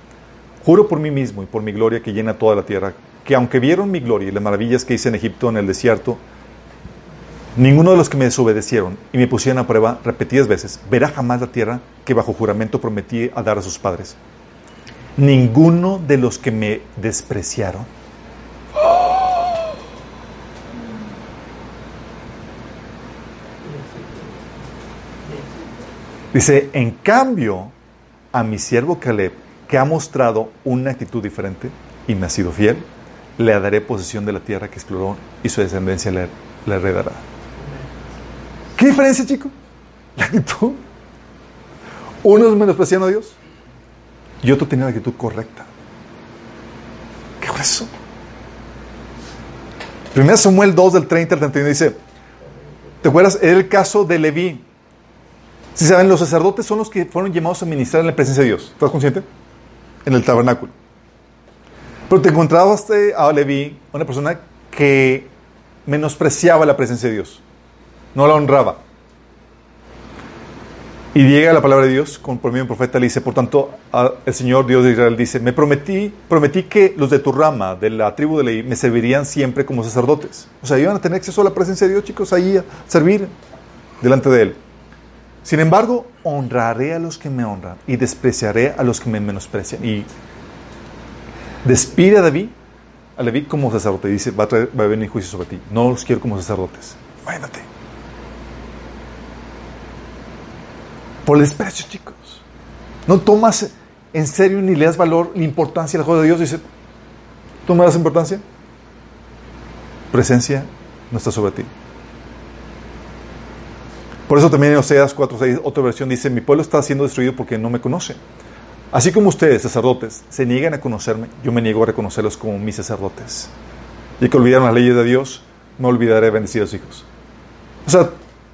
Juro por mí mismo y por mi gloria que llena toda la tierra, que aunque vieron mi gloria y las maravillas que hice en Egipto, en el desierto, ninguno de los que me desobedecieron y me pusieron a prueba repetidas veces, verá jamás la tierra que bajo juramento prometí a dar a sus padres. Ninguno de los que me despreciaron. Dice, en cambio, a mi siervo Caleb, que ha mostrado una actitud diferente y me ha sido fiel, le daré posesión de la tierra que exploró y su descendencia le, le heredará. ¿Qué diferencia, chico? La actitud. Unos menospreciaron a Dios y otro tenía la actitud correcta. ¿Qué fue eso? Primero Samuel 2 del 30 al 31 dice, ¿te acuerdas? Era el caso de Leví. Si saben, los sacerdotes son los que fueron llamados a ministrar en la presencia de Dios. ¿Estás consciente? En el tabernáculo. Pero te encontrabas a Leví, una persona que menospreciaba la presencia de Dios. No la honraba. Y llega la palabra de Dios con por medio de profeta, le dice, por tanto, a- el Señor Dios de Israel dice, me prometí, prometí que los de tu rama, de la tribu de Leví, me servirían siempre como sacerdotes. O sea, iban a tener acceso a la presencia de Dios, chicos, ahí a servir delante de Él. Sin embargo, honraré a los que me honran y despreciaré a los que me menosprecian. Y despide a David, a Leví como sacerdote. Dice, va a, traer, va venir juicio sobre ti. No los quiero como sacerdotes. Imagínate. Por el desprecio, chicos. No tomas en serio ni le das valor ni importancia a la cosa de Dios. Dice, ¿tú me das importancia? Presencia no está sobre ti. Por eso también en Oseas 4.6, otra versión dice, mi pueblo está siendo destruido porque no me conoce. Así como ustedes, sacerdotes, se niegan a conocerme, yo me niego a reconocerlos como mis sacerdotes. Y que olvidaron las leyes de Dios, me olvidaré de bendecir a los hijos. O sea,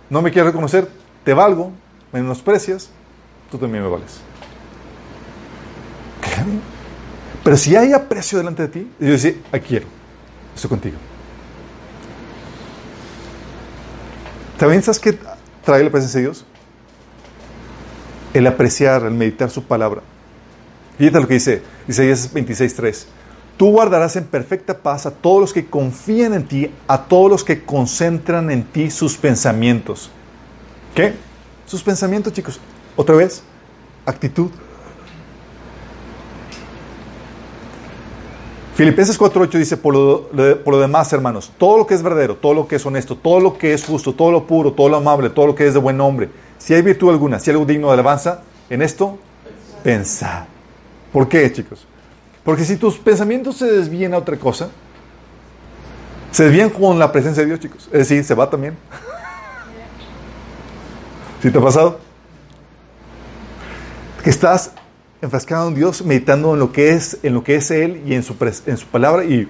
no me quieres reconocer, te valgo, me menosprecias, tú también me vales. Pero si hay aprecio delante de ti, yo decía, aquí quiero, estoy contigo. ¿También sabes qué trae la presencia de Dios? El apreciar, el meditar su palabra. Fíjate lo que dice Isaías 26.3. Tú guardarás en perfecta paz a todos los que confían en ti, a todos los que concentran en ti sus pensamientos. ¿Qué? Sus pensamientos, chicos. Otra vez, actitud. Filipenses 4.8 dice, por lo, demás, hermanos, todo lo que es verdadero, todo lo que es honesto, todo lo que es justo, todo lo puro, todo lo amable, todo lo que es de buen nombre, si hay virtud alguna, si hay algo digno de alabanza, en esto, pensad. ¿Por qué, chicos? Porque si tus pensamientos se desvían a otra cosa, se desvían con la presencia de Dios, chicos. Es decir, se va también. ¿Sí te ha pasado? Que estás enfrascado en Dios, meditando en lo que es, en lo que es Él y en su, en su palabra y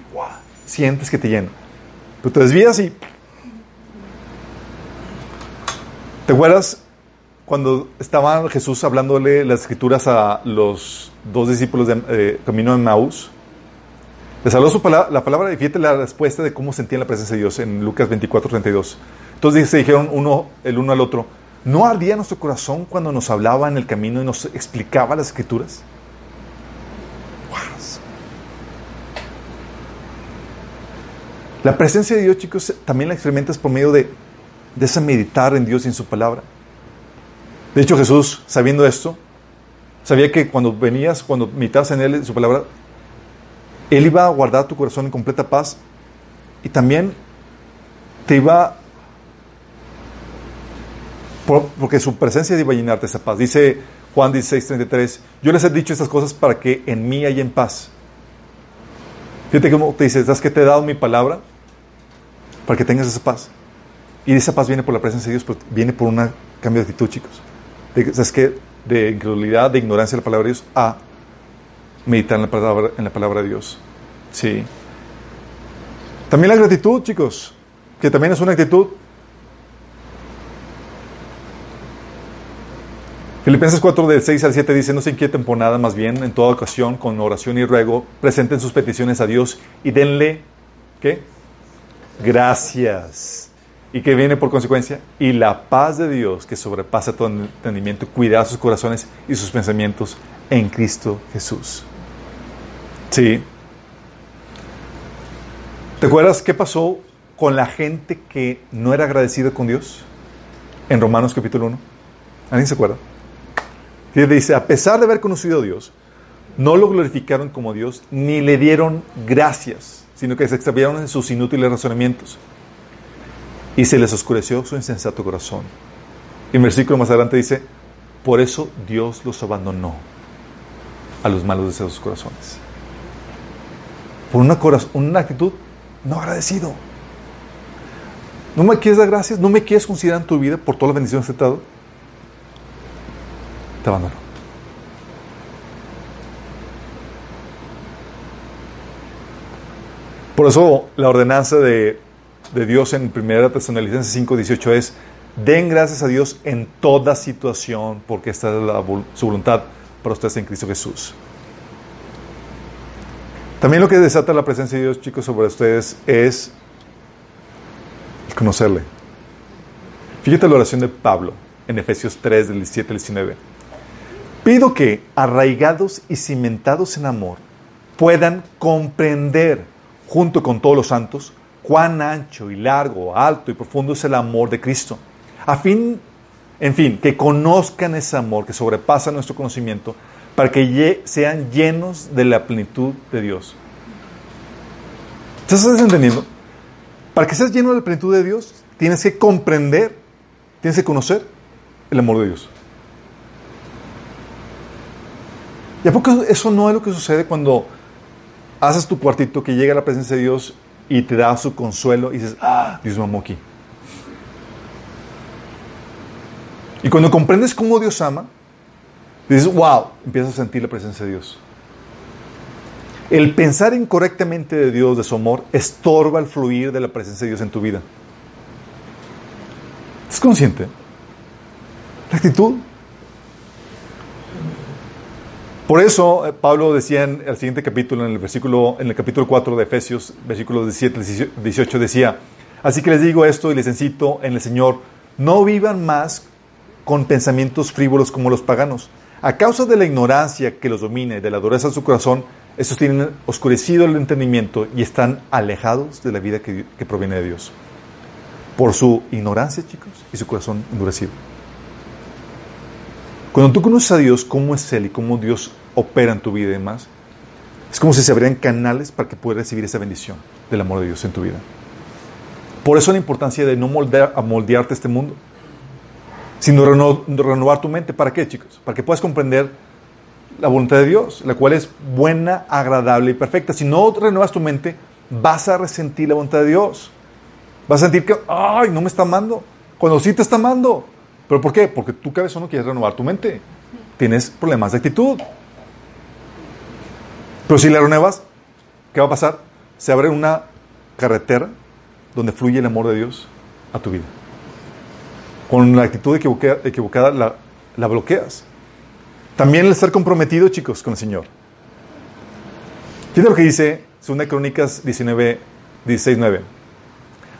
sientes que te llena. Pero te desvías y... ¿Te acuerdas cuando estaba Jesús hablándole las escrituras a los dos discípulos de eh, camino de Maús? Les habló su palabra, la palabra y fíjate la respuesta de cómo sentían la presencia de Dios en Lucas 24, 32. Entonces se dijeron uno, el uno al otro, ¿no ardía nuestro corazón cuando nos hablaba en el camino y nos explicaba las escrituras? La presencia de Dios, chicos, también la experimentas por medio de, de esa meditar en Dios y en su palabra. De hecho, Jesús, sabiendo esto, sabía que cuando venías, cuando meditabas en Él, en su palabra, Él iba a guardar tu corazón en completa paz y también te iba, porque su presencia a llenarte esa paz. Dice Juan 16:33, yo les he dicho estas cosas para que en mí haya paz. Fíjate cómo te dice, ¿sabes que te he dado mi palabra? Para que tengas esa paz. Y esa paz viene por la presencia de Dios, pero viene por un cambio de actitud, chicos. ¿Sabes qué? De incredulidad, de ignorancia de la palabra de Dios a meditar en la palabra, en la palabra de Dios. Sí. También la gratitud, chicos, que también es una actitud. Filipenses 4 del 6 al 7 dice, no se inquieten por nada, más bien en toda ocasión, con oración y ruego, presenten sus peticiones a Dios y denle, ¿qué? Gracias. ¿Y que viene por consecuencia? Y la paz de Dios, que sobrepasa todo entendimiento, cuidará sus corazones y sus pensamientos en Cristo Jesús. Sí. ¿Te acuerdas qué pasó con la gente que no era agradecida con Dios? En Romanos capítulo 1. ¿Alguien se acuerda? Y dice, a pesar de haber conocido a Dios, no lo glorificaron como Dios, ni le dieron gracias, sino que se extraviaron en sus inútiles razonamientos. Y se les oscureció su insensato corazón. Y el versículo más adelante dice, por eso Dios los abandonó a los malos deseos de sus corazones. Por una, una actitud no agradecido. ¿No me quieres dar gracias? ¿No me quieres considerar en tu vida por todas las bendiciones que te he dado? Te abandonó. Por eso la ordenanza de de Dios en 1 Tesalonicenses 5, 18 es, den gracias a Dios en toda situación, porque esta es la, su voluntad para ustedes en Cristo Jesús. También lo que desata la presencia de Dios, chicos, sobre ustedes es conocerle. Fíjate la oración de Pablo en Efesios 3, del 17 al 19. Pido que, arraigados y cimentados en amor, puedan comprender, junto con todos los santos, cuán ancho y largo, alto y profundo es el amor de Cristo. A fin, en fin, que conozcan ese amor que sobrepasa nuestro conocimiento para que sean llenos de la plenitud de Dios. ¿Estás entendiendo? Para que seas lleno de la plenitud de Dios, tienes que comprender, tienes que conocer el amor de Dios. ¿Y a poco eso no es lo que sucede cuando haces tu cuartito, que llega a la presencia de Dios y te da su consuelo y dices, ah, Dios me amó aquí. Y cuando comprendes cómo Dios ama, dices, wow, empiezas a sentir la presencia de Dios. El pensar incorrectamente de Dios, de su amor, estorba el fluir de la presencia de Dios en tu vida. ¿Estás consciente? La actitud. Por eso eh, Pablo decía en el siguiente capítulo, en el versículo, en el capítulo 4 de Efesios, versículo 17 18, decía, así que les digo esto y les incito en el Señor, no vivan más con pensamientos frívolos como los paganos. A causa de la ignorancia que los domina y de la dureza de su corazón, estos tienen oscurecido el entendimiento y están alejados de la vida que, que proviene de Dios. Por su ignorancia, chicos, y su corazón endurecido. Cuando tú conoces a Dios, cómo es Él y cómo Dios opera en tu vida y demás, es como si se abrieran canales para que puedas recibir esa bendición del amor de Dios en tu vida. Por eso la importancia de no moldear, moldearte este mundo, sino renovar tu mente. ¿Para qué, chicos? Para que puedas comprender la voluntad de Dios, la cual es buena, agradable y perfecta. Si no renuevas tu mente, vas a resentir la voluntad de Dios. Vas a sentir que, ay, no me está amando. Cuando sí te está amando. ¿Pero por qué? Porque tú, cabezón, no quieres renovar tu mente. Tienes problemas de actitud. Pero si la renuevas, ¿qué va a pasar? Se abre una carretera donde fluye el amor de Dios a tu vida. Con la actitud equivocada, la, bloqueas. También el estar comprometido, chicos, con el Señor. Fíjate lo que dice 2 Crónicas 19, 16, 9.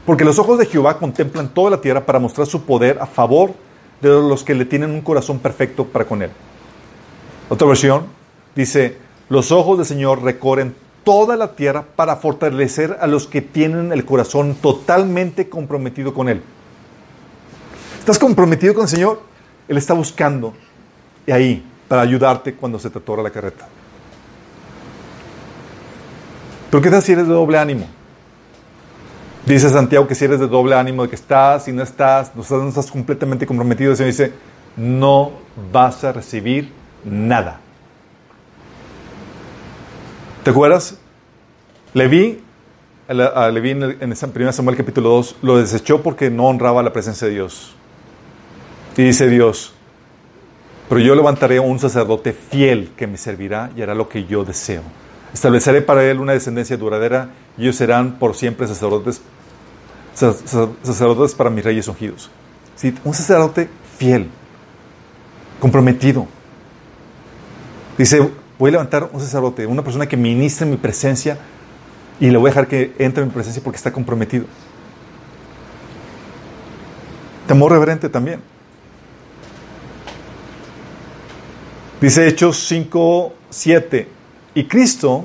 Porque los ojos de Jehová contemplan toda la tierra para mostrar su poder a favor de los que le tienen un corazón perfecto para con él. Otra versión dice, los ojos del Señor recorren toda la tierra para fortalecer a los que tienen el corazón totalmente comprometido con Él. ¿Estás comprometido con el Señor? Él está buscando y ahí para ayudarte cuando se te atora la carreta. Pero ¿qué tal si eres de doble ánimo? Dice Santiago que si eres de doble ánimo, de que estás y no estás, no estás, completamente comprometido, el dice, no vas a recibir nada. ¿Te acuerdas? Leví, a Leví en, en 1 Samuel capítulo 2, lo desechó porque no honraba la presencia de Dios. Y dice Dios, pero yo levantaré un sacerdote fiel que me servirá y hará lo que yo deseo. Estableceré para él una descendencia duradera y ellos serán por siempre sacerdotes, sacerdotes para mis reyes ungidos. Un sacerdote fiel, comprometido. Dice, voy a levantar un sacerdote, una persona que ministre mi presencia y le voy a dejar que entre en mi presencia porque está comprometido. Temor reverente también. Dice Hechos 5, 7. Y Cristo,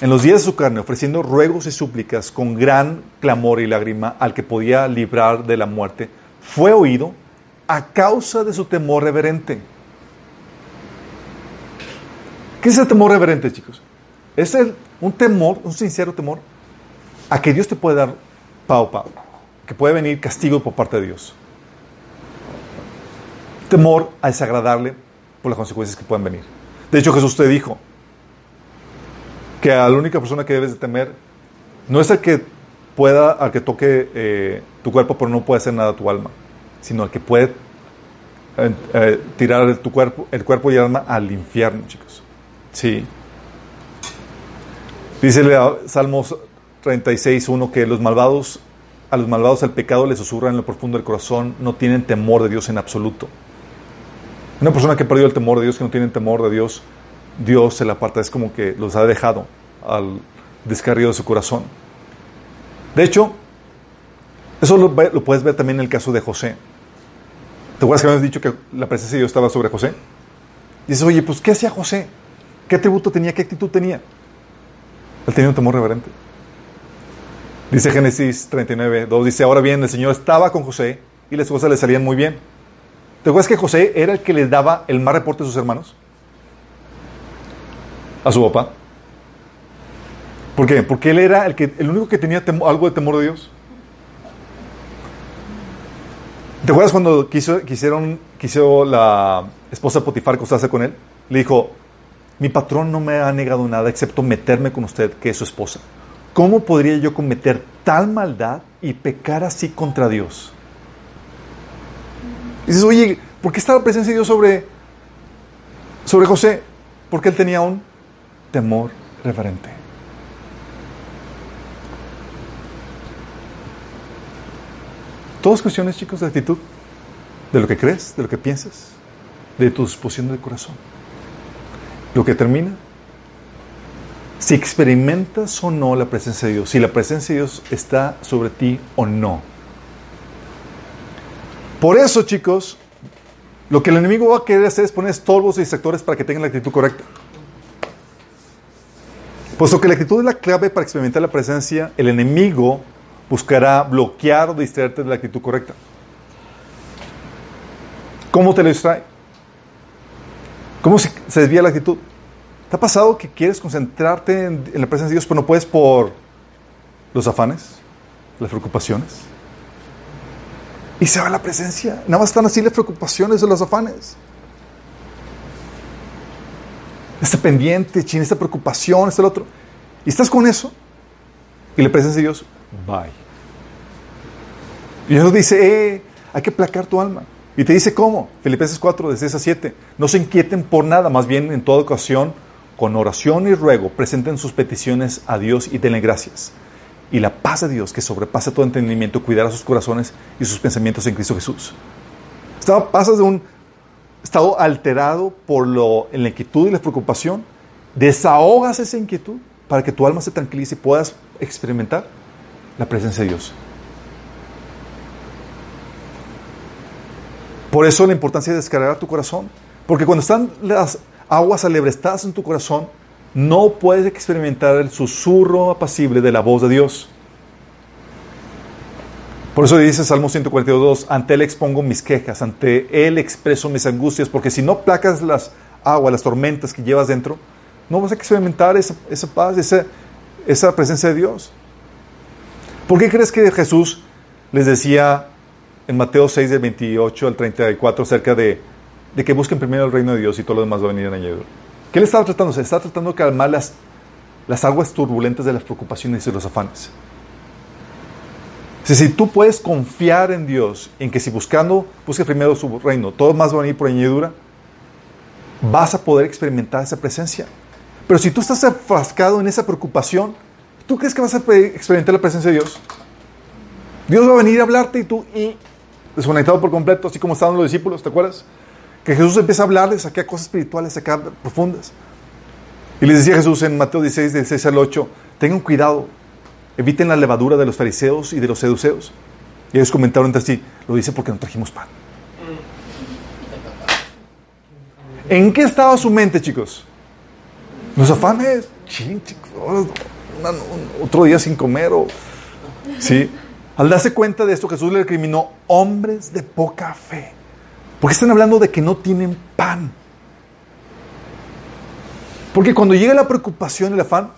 en los días de su carne, ofreciendo ruegos y súplicas con gran clamor y lágrima al que podía librar de la muerte, fue oído a causa de su temor reverente. ¿Qué es el temor reverente, chicos? Es un temor, un sincero temor a que Dios te puede dar pao pao, que puede venir castigo por parte de Dios. Temor a desagradarle por las consecuencias que puedan venir. De hecho, Jesús te dijo que a la única persona que debes de temer no es el que pueda, al que toque eh, tu cuerpo, pero no puede hacer nada a tu alma, sino al que puede eh, eh, tirar tu cuerpo, el cuerpo y el alma al infierno, chicos. Sí. Dice Salmos 36, 1 que los malvados, a los malvados el pecado les susurra en lo profundo del corazón, no tienen temor de Dios en absoluto. Una persona que ha perdido el temor de Dios, que no tiene temor de Dios, Dios se la aparta, es como que los ha dejado al descarrío de su corazón. De hecho, eso lo, puedes ver también en el caso de José. ¿Te acuerdas que habíamos dicho que la presencia de Dios estaba sobre José? Y dices, oye, pues ¿qué hacía José? ¿Qué atributo tenía? ¿Qué actitud tenía? Él tenía un temor reverente. Dice Génesis 39, 2, dice, ahora bien, el Señor estaba con José y las cosas le salían muy bien. ¿Te acuerdas que José era el que les daba el más reporte a sus hermanos? A su papá. ¿Por qué? Porque él era el, que, el único que tenía algo de temor de Dios. ¿Te acuerdas cuando quiso, quisieron, quiso la esposa de Potifar acostarse con él? Le dijo, mi patrón no me ha negado nada excepto meterme con usted, que es su esposa. ¿Cómo podría yo cometer tal maldad y pecar así contra Dios? Dices, oye, ¿por qué estaba la presencia de Dios sobre, sobre José? Porque él tenía un temor reverente. Todas cuestiones, chicos, de actitud, de lo que crees, de lo que piensas, de tu disposición del corazón. Lo que termina, si experimentas o no la presencia de Dios, si la presencia de Dios está sobre ti o no. Por eso, chicos, lo que el enemigo va a querer hacer es poner estorbos y sectores para que tengan la actitud correcta. Puesto que la actitud es la clave para experimentar la presencia, el enemigo buscará bloquear o distraerte de la actitud correcta. ¿Cómo te lo distrae? ¿Cómo se, desvía la actitud? ¿Te ha pasado que quieres concentrarte en, en la presencia de Dios, pero no puedes por los afanes, las preocupaciones? Y se va la presencia. Nada más están así las preocupaciones de los afanes. Este pendiente, chin, esta preocupación, este el otro. Y estás con eso. Y la presencia de Dios, bye. Y Dios dice, eh, hay que placar tu alma. Y te dice cómo. Filipenses 4, de 6 a 7. No se inquieten por nada, más bien en toda ocasión, con oración y ruego, presenten sus peticiones a Dios y denle gracias y la paz de Dios que sobrepasa todo entendimiento cuidará sus corazones y sus pensamientos en Cristo Jesús. Estaba, pasas de un estado alterado por lo, en la inquietud y la preocupación, desahogas esa inquietud para que tu alma se tranquilice y puedas experimentar la presencia de Dios. Por eso la importancia de descargar tu corazón. Porque cuando están las aguas alebrestadas en tu corazón, no puedes experimentar el susurro apacible de la voz de Dios. Por eso dice Salmo 142, ante Él expongo mis quejas, ante Él expreso mis angustias, porque si no placas las aguas, las tormentas que llevas dentro, no vas a experimentar esa, paz, esa, esa presencia de Dios. ¿Por qué crees que Jesús les decía en Mateo 6, del 28 al 34, acerca de, de que busquen primero el reino de Dios y todo lo demás va a venir en añadidura? ¿Qué le estaba tratando? Se estaba tratando de calmar las, las aguas turbulentas de las preocupaciones y los afanes. Si, tú puedes confiar en Dios, en que si buscando, busques primero su reino, todo más va a venir por añadidura, vas a poder experimentar esa presencia. Pero si tú estás enfrascado en esa preocupación, ¿tú crees que vas a experimentar la presencia de Dios? Dios va a venir a hablarte y tú, y desconectado por completo, así como estaban los discípulos, ¿te acuerdas? Que Jesús empieza a hablarles a cosas espirituales, acá profundas. Y les decía Jesús en Mateo 16, 16 al 8, tengan cuidado, eviten la levadura de los fariseos y de los seduceos. Y ellos comentaron entre sí, lo dice porque no trajimos pan. ¿En qué estaba su mente, chicos? Los afanes, chicos, otro día sin comer o... Sí. Al darse cuenta de esto, Jesús le recriminó hombres de poca fe. Porque están hablando de que no tienen pan. Porque cuando llega la preocupación, el afán,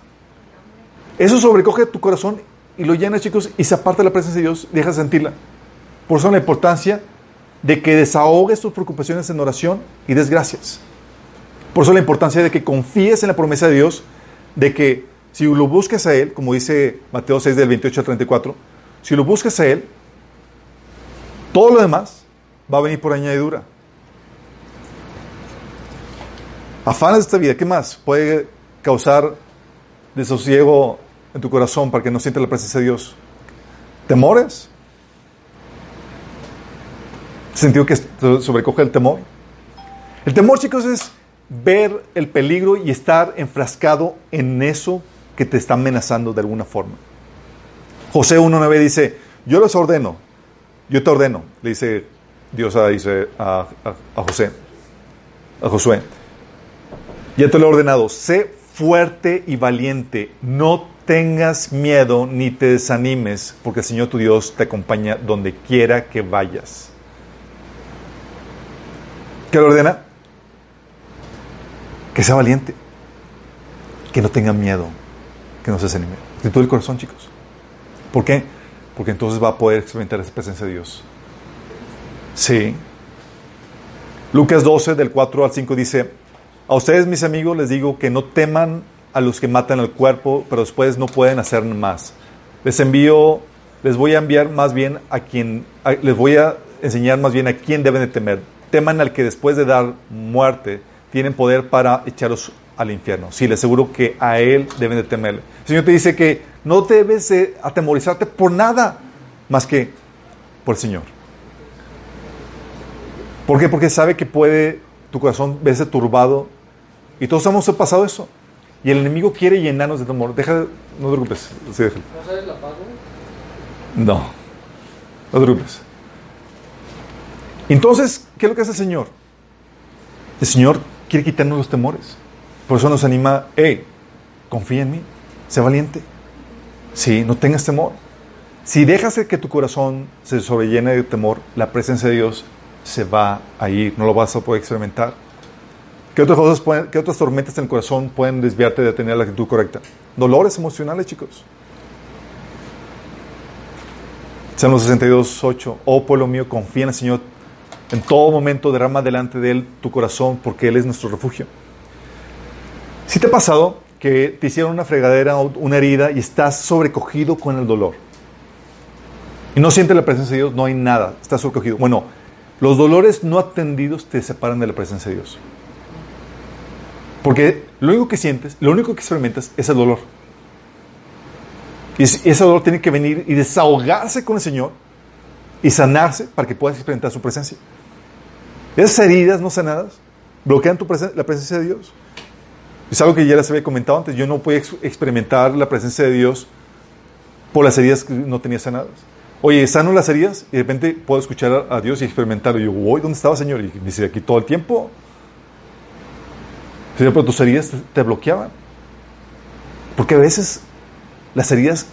eso sobrecoge tu corazón y lo llena, chicos, y se aparta de la presencia de Dios, deja de sentirla. Por eso la importancia de que desahogues tus preocupaciones en oración y desgracias. Por eso la importancia de que confíes en la promesa de Dios, de que si lo buscas a Él, como dice Mateo 6 del 28 al 34, si lo buscas a Él, todo lo demás va a venir por añadidura. Afanes de esta vida, ¿qué más puede causar desosiego en tu corazón para que no sientas la presencia de Dios? ¿Temores? ¿Sentido que sobrecoge el temor? El temor, chicos, es ver el peligro y estar enfrascado en eso que te está amenazando de alguna forma. José 1.9 dice, yo los ordeno, yo te ordeno, le dice Dios a, a José, a Josué, ya te lo he ordenado, sé fuerte y valiente, no tengas miedo ni te desanimes, porque el Señor tu Dios te acompaña donde quiera que vayas. ¿Qué le ordena? Que sea valiente, que no tenga miedo, que no se desanime. todo el corazón, chicos. ¿Por qué? Porque entonces va a poder experimentar esa presencia de Dios. Sí. Lucas 12, del 4 al 5 dice, a ustedes, mis amigos, les digo que no teman a los que matan el cuerpo, pero después no pueden hacer más. Les envío, les voy a enviar más bien a quien, les voy a enseñar más bien a quién deben de temer. Teman al que después de dar muerte tienen poder para echaros al infierno. Sí, les aseguro que a él deben de temerle. El Señor te dice que no debes de atemorizarte por nada más que por el Señor. ¿Por qué? Porque sabe que puede tu corazón verse turbado y todos hemos pasado eso. Y el enemigo quiere llenarnos de temor. Deja, no te preocupes. ¿No sabes la paz? No. No te preocupes. Entonces, ¿qué es lo que hace el Señor? El Señor quiere quitarnos los temores. Por eso nos anima, hey, confía en mí, sé valiente. Sí, no tengas temor. Si dejas que tu corazón se sobrellene de temor, la presencia de Dios se va a ir, no lo vas a poder experimentar. ¿Qué otras tormentas en el corazón pueden desviarte de tener la actitud correcta? Dolores emocionales, chicos. Salmo 62, 8. Oh pueblo mío, confía en el Señor. En todo momento derrama delante de Él tu corazón, porque Él es nuestro refugio. Si te ha pasado que te hicieron una fregadera o una herida y estás sobrecogido con el dolor, y no sientes la presencia de Dios, no hay nada, estás sobrecogido. Bueno, los dolores no atendidos te separan de la presencia de Dios. Porque lo único que sientes, lo único que experimentas es el dolor. Y ese dolor tiene que venir y desahogarse con el Señor y sanarse para que puedas experimentar su presencia. Esas heridas no sanadas bloquean tu la presencia de Dios. Es algo que ya les había comentado antes. Yo no podía ex- experimentar la presencia de Dios por las heridas que no tenía sanadas. Oye, sano las heridas y de repente puedo escuchar a, Dios y experimentarlo. Y yo, ¿dónde estaba, Señor? Y dice, aquí todo el tiempo. Señor, pero tus heridas te, bloqueaban. Porque a veces las heridas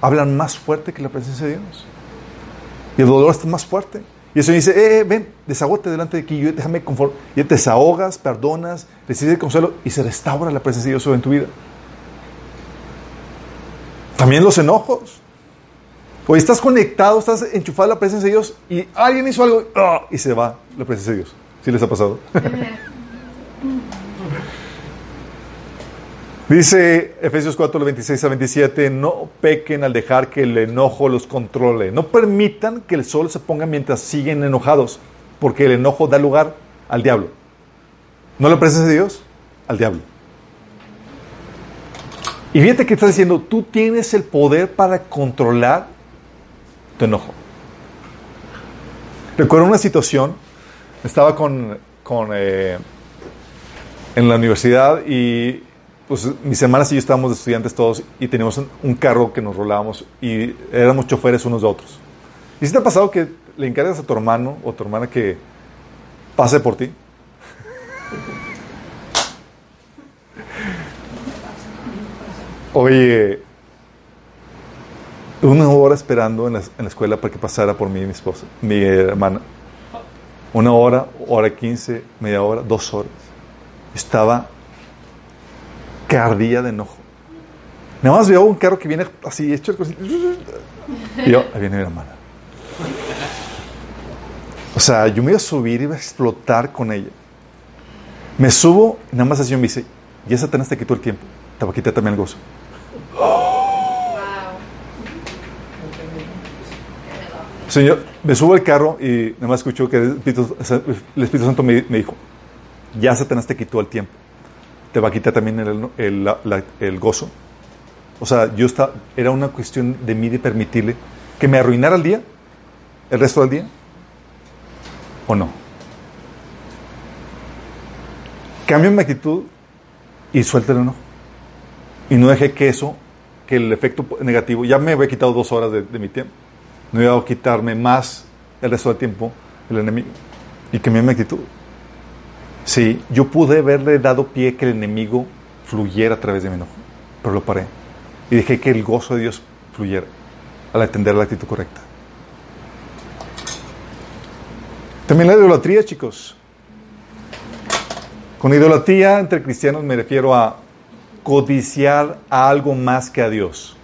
hablan más fuerte que la presencia de Dios. Y el dolor está más fuerte. Y eso dice, eh, eh, ven, desahógate delante de aquí, yo- déjame conforme. Y te desahogas, perdonas, recibes el consuelo y se restaura la presencia de Dios en tu vida. También los enojos. Oye, estás conectado, estás enchufado a la presencia de Dios y alguien hizo algo ¡ah! y se va la presencia de Dios. ¿Sí les ha pasado? Dice Efesios 4, 26 a 27, no pequen al dejar que el enojo los controle. No permitan que el sol se ponga mientras siguen enojados, porque el enojo da lugar al diablo. ¿No la presencia de Dios? Al diablo. Y fíjate que está diciendo, tú tienes el poder para controlar tu enojo. Recuerdo una situación, estaba con, con, eh, en la universidad y pues mis hermanas y yo estábamos de estudiantes todos y teníamos un, carro que nos rolábamos y éramos choferes unos de otros. ¿Y si te ha pasado que le encargas a tu hermano o a tu hermana que pase por ti? Oye, una hora esperando en la, en la escuela para que pasara por mí mi esposa, mi hermana. Una hora, hora quince, media hora, dos horas. Estaba que ardía de enojo. Nada más veo un carro que viene así, hecho el cosito. Y yo, ahí viene mi hermana. O sea, yo me iba a subir y iba a explotar con ella. Me subo y nada más así me dice, ya Satanás te quitó el tiempo, te va a quitar también el gozo. Señor, me subo al carro y nada más escucho que el Espíritu, el Espíritu Santo me, me dijo, ya Satanás te quitó el tiempo, te va a quitar también el, el, el gozo. O sea, yo estaba, era una cuestión de mí de permitirle que me arruinara el día, el resto del día, o no. Cambio mi actitud y suelta el enojo. Y no dejé que eso, que el efecto negativo, ya me había quitado dos horas de, de mi tiempo. No iba a quitarme más el resto del tiempo el enemigo. Y cambié mi actitud. Sí, yo pude haberle dado pie que el enemigo fluyera a través de mi enojo, pero lo paré. Y dejé que el gozo de Dios fluyera al atender la actitud correcta. También la idolatría, chicos. Con idolatría entre cristianos me refiero a codiciar a algo más que a Dios.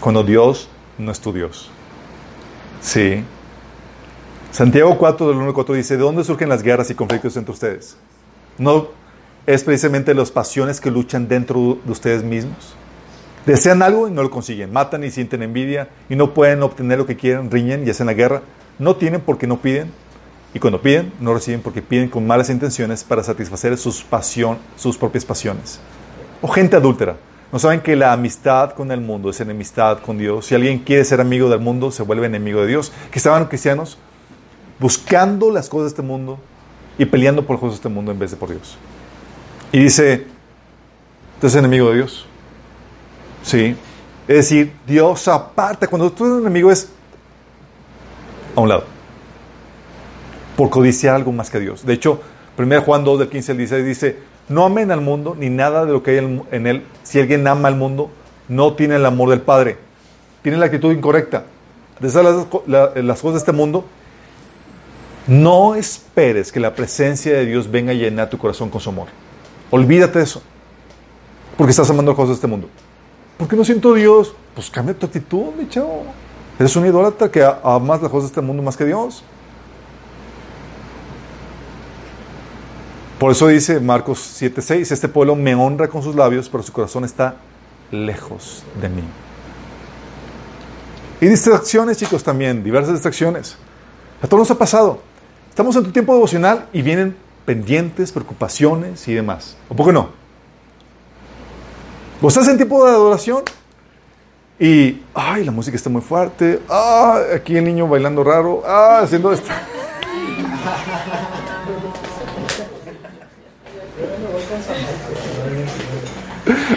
Cuando Dios no es tu Dios. Sí. Santiago 4, del 1 al 4 dice, ¿de dónde surgen las guerras y conflictos entre ustedes? No es precisamente las pasiones que luchan dentro de ustedes mismos. Desean algo y no lo consiguen. Matan y sienten envidia y no pueden obtener lo que quieren, riñen y hacen la guerra. No tienen porque no piden. Y cuando piden, no reciben porque piden con malas intenciones para satisfacer sus, pasión, sus propias pasiones. O gente adúltera. No saben que la amistad con el mundo es enemistad con Dios. Si alguien quiere ser amigo del mundo, se vuelve enemigo de Dios. Que estaban cristianos buscando las cosas de este mundo y peleando por las cosas de este mundo en vez de por Dios. Y dice, ¿tú eres enemigo de Dios? Sí. Es decir, Dios aparta. Cuando tú eres enemigo es a un lado. Por codiciar algo más que Dios. De hecho, 1 Juan 2 del 15 al 16 dice, no amen al mundo ni nada de lo que hay en él. Si alguien ama al mundo, no tiene el amor del Padre. Tiene la actitud incorrecta. Desear las, la- las cosas de este mundo. No esperes que la presencia de Dios venga a llenar tu corazón con su amor. Olvídate de eso. Porque estás amando cosas de este mundo. ¿Por qué no siento Dios? Pues cambia tu actitud, mi chavo. Eres un idólatra que amas las cosas de este mundo más que Dios. Por eso dice Marcos 7:6, este pueblo me honra con sus labios, pero su corazón está lejos de mí. Y distracciones, chicos, también, diversas distracciones. A todos nos ha pasado. Estamos en tu tiempo devocional y vienen pendientes, preocupaciones y demás. ¿O poco no? ¿O estás en tiempo de adoración? Y, ay, la música está muy fuerte. Ah, aquí el niño bailando raro. Ah, haciendo esto.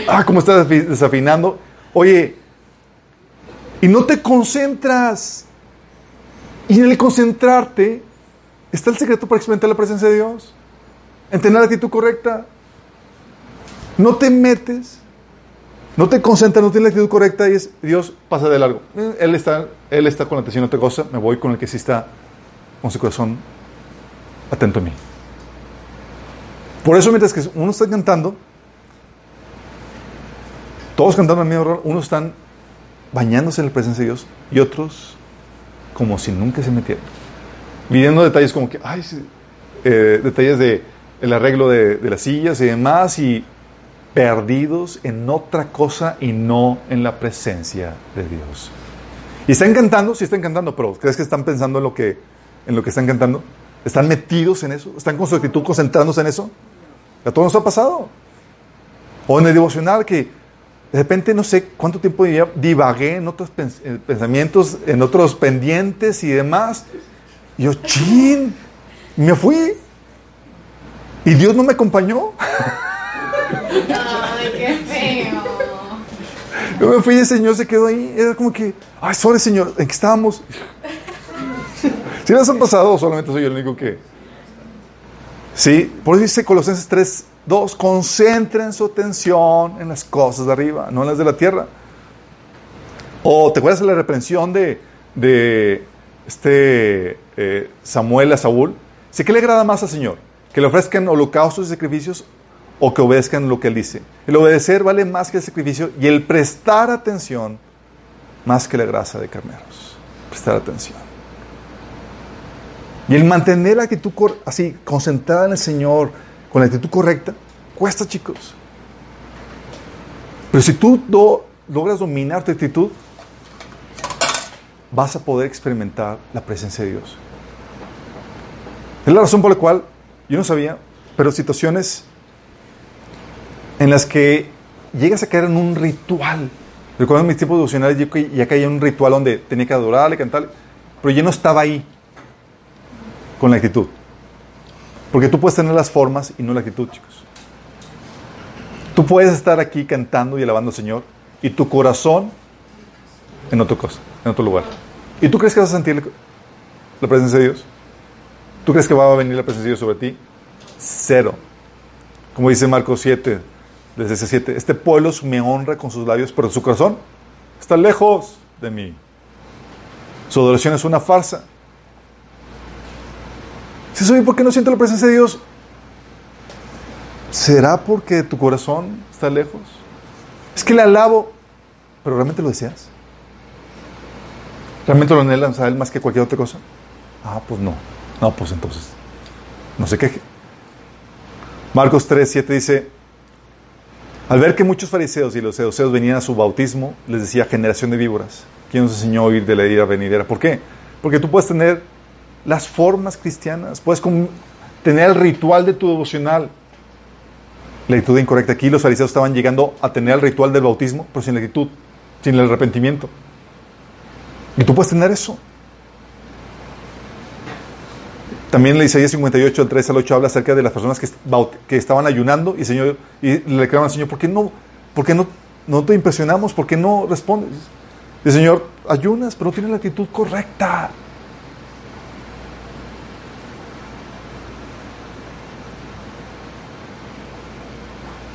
Ah, cómo estás desafinando. Oye, y no te concentras. Y en el concentrarte, está el secreto para experimentar la presencia de Dios. En tener la actitud correcta. No te metes, no te concentras, no tienes la actitud correcta y es Dios pasa de largo. Él está, él está con la atención a otra cosa, me voy con el que sí está con su corazón atento a mí. Por eso mientras que uno está cantando, todos cantando al mismo horror, unos están bañándose en la presencia de Dios y otros como si nunca se metieran. Viviendo detalles como que, ay, eh, detalles de el arreglo de, de las sillas y demás y perdidos en otra cosa y no en la presencia de Dios. Y están cantando, sí están cantando, pero ¿crees que están pensando en lo que, en lo que están cantando? ¿Están metidos en eso? ¿Están con su actitud concentrándose en eso? A todos nos ha pasado. O en el devocional que de repente no sé cuánto tiempo divagué en otros eh, pensamientos, en otros pendientes y demás. Y yo, chin, me fui. Y Dios no me acompañó. Ay, qué feo. Yo me fui y el Señor se quedó ahí. Era como que, ay, sorry, Señor, ¿en qué estábamos? ¿Sí les han pasado solamente soy yo el único que.? Sí, por eso dice Colosenses 3, 2, concentren su atención en las cosas de arriba, no en las de la tierra. O, ¿te acuerdas de la reprensión de, de este eh, Samuel a Saúl? Sé que le agrada más al Señor, que le ofrezcan holocaustos y sacrificios o que obedezcan lo que Él dice. El obedecer vale más que el sacrificio y el prestar atención más que la grasa de carneros. Prestar atención. Y el mantener la actitud así, concentrada en el Señor, con la actitud correcta, cuesta, chicos. Pero si tú logras dominar tu actitud, vas a poder experimentar la presencia de Dios. Es la razón por la cual yo no sabía, pero situaciones en las que llegas a caer en un ritual. Recuerdo en mis tiempos devocionales yo ya caía en un ritual donde tenía que adorarle, cantarle, pero yo no estaba ahí con la actitud. Porque tú puedes tener las formas y no la actitud, chicos. Tú puedes estar aquí cantando y alabando al Señor y tu corazón en otra cosa, en otro lugar. ¿Y tú crees que vas a sentir la presencia de Dios? ¿Tú crees que va a venir la presencia de Dios sobre ti? Cero. Como dice Marcos 7, desde ese 7, este pueblo me honra con sus labios, pero su corazón está lejos de mí. Su adoración es una farsa. Si soy, ¿por qué no siento la presencia de Dios? ¿Será porque tu corazón está lejos? Es que le alabo, pero ¿realmente lo deseas? ¿Realmente lo anhelas a Él más que cualquier otra cosa? Ah, pues no. No, pues entonces, no se queje. Marcos 3, 7 dice, al ver que muchos fariseos y los seduceos venían a su bautismo, les decía generación de víboras. ¿Quién nos enseñó a oír de la ira venidera? ¿Por qué? Porque tú puedes tener las formas cristianas, puedes tener el ritual de tu devocional. La actitud incorrecta. Aquí los fariseos estaban llegando a tener el ritual del bautismo, pero sin la actitud, sin el arrepentimiento. Y tú puedes tener eso. También la Isaías 58, del 3 al 8, habla acerca de las personas que, que estaban ayunando y, señor, y le reclamaron al Señor, ¿por qué, no, por qué no, no te impresionamos? ¿Por qué no respondes? Y el Señor, ayunas, pero no tienes la actitud correcta.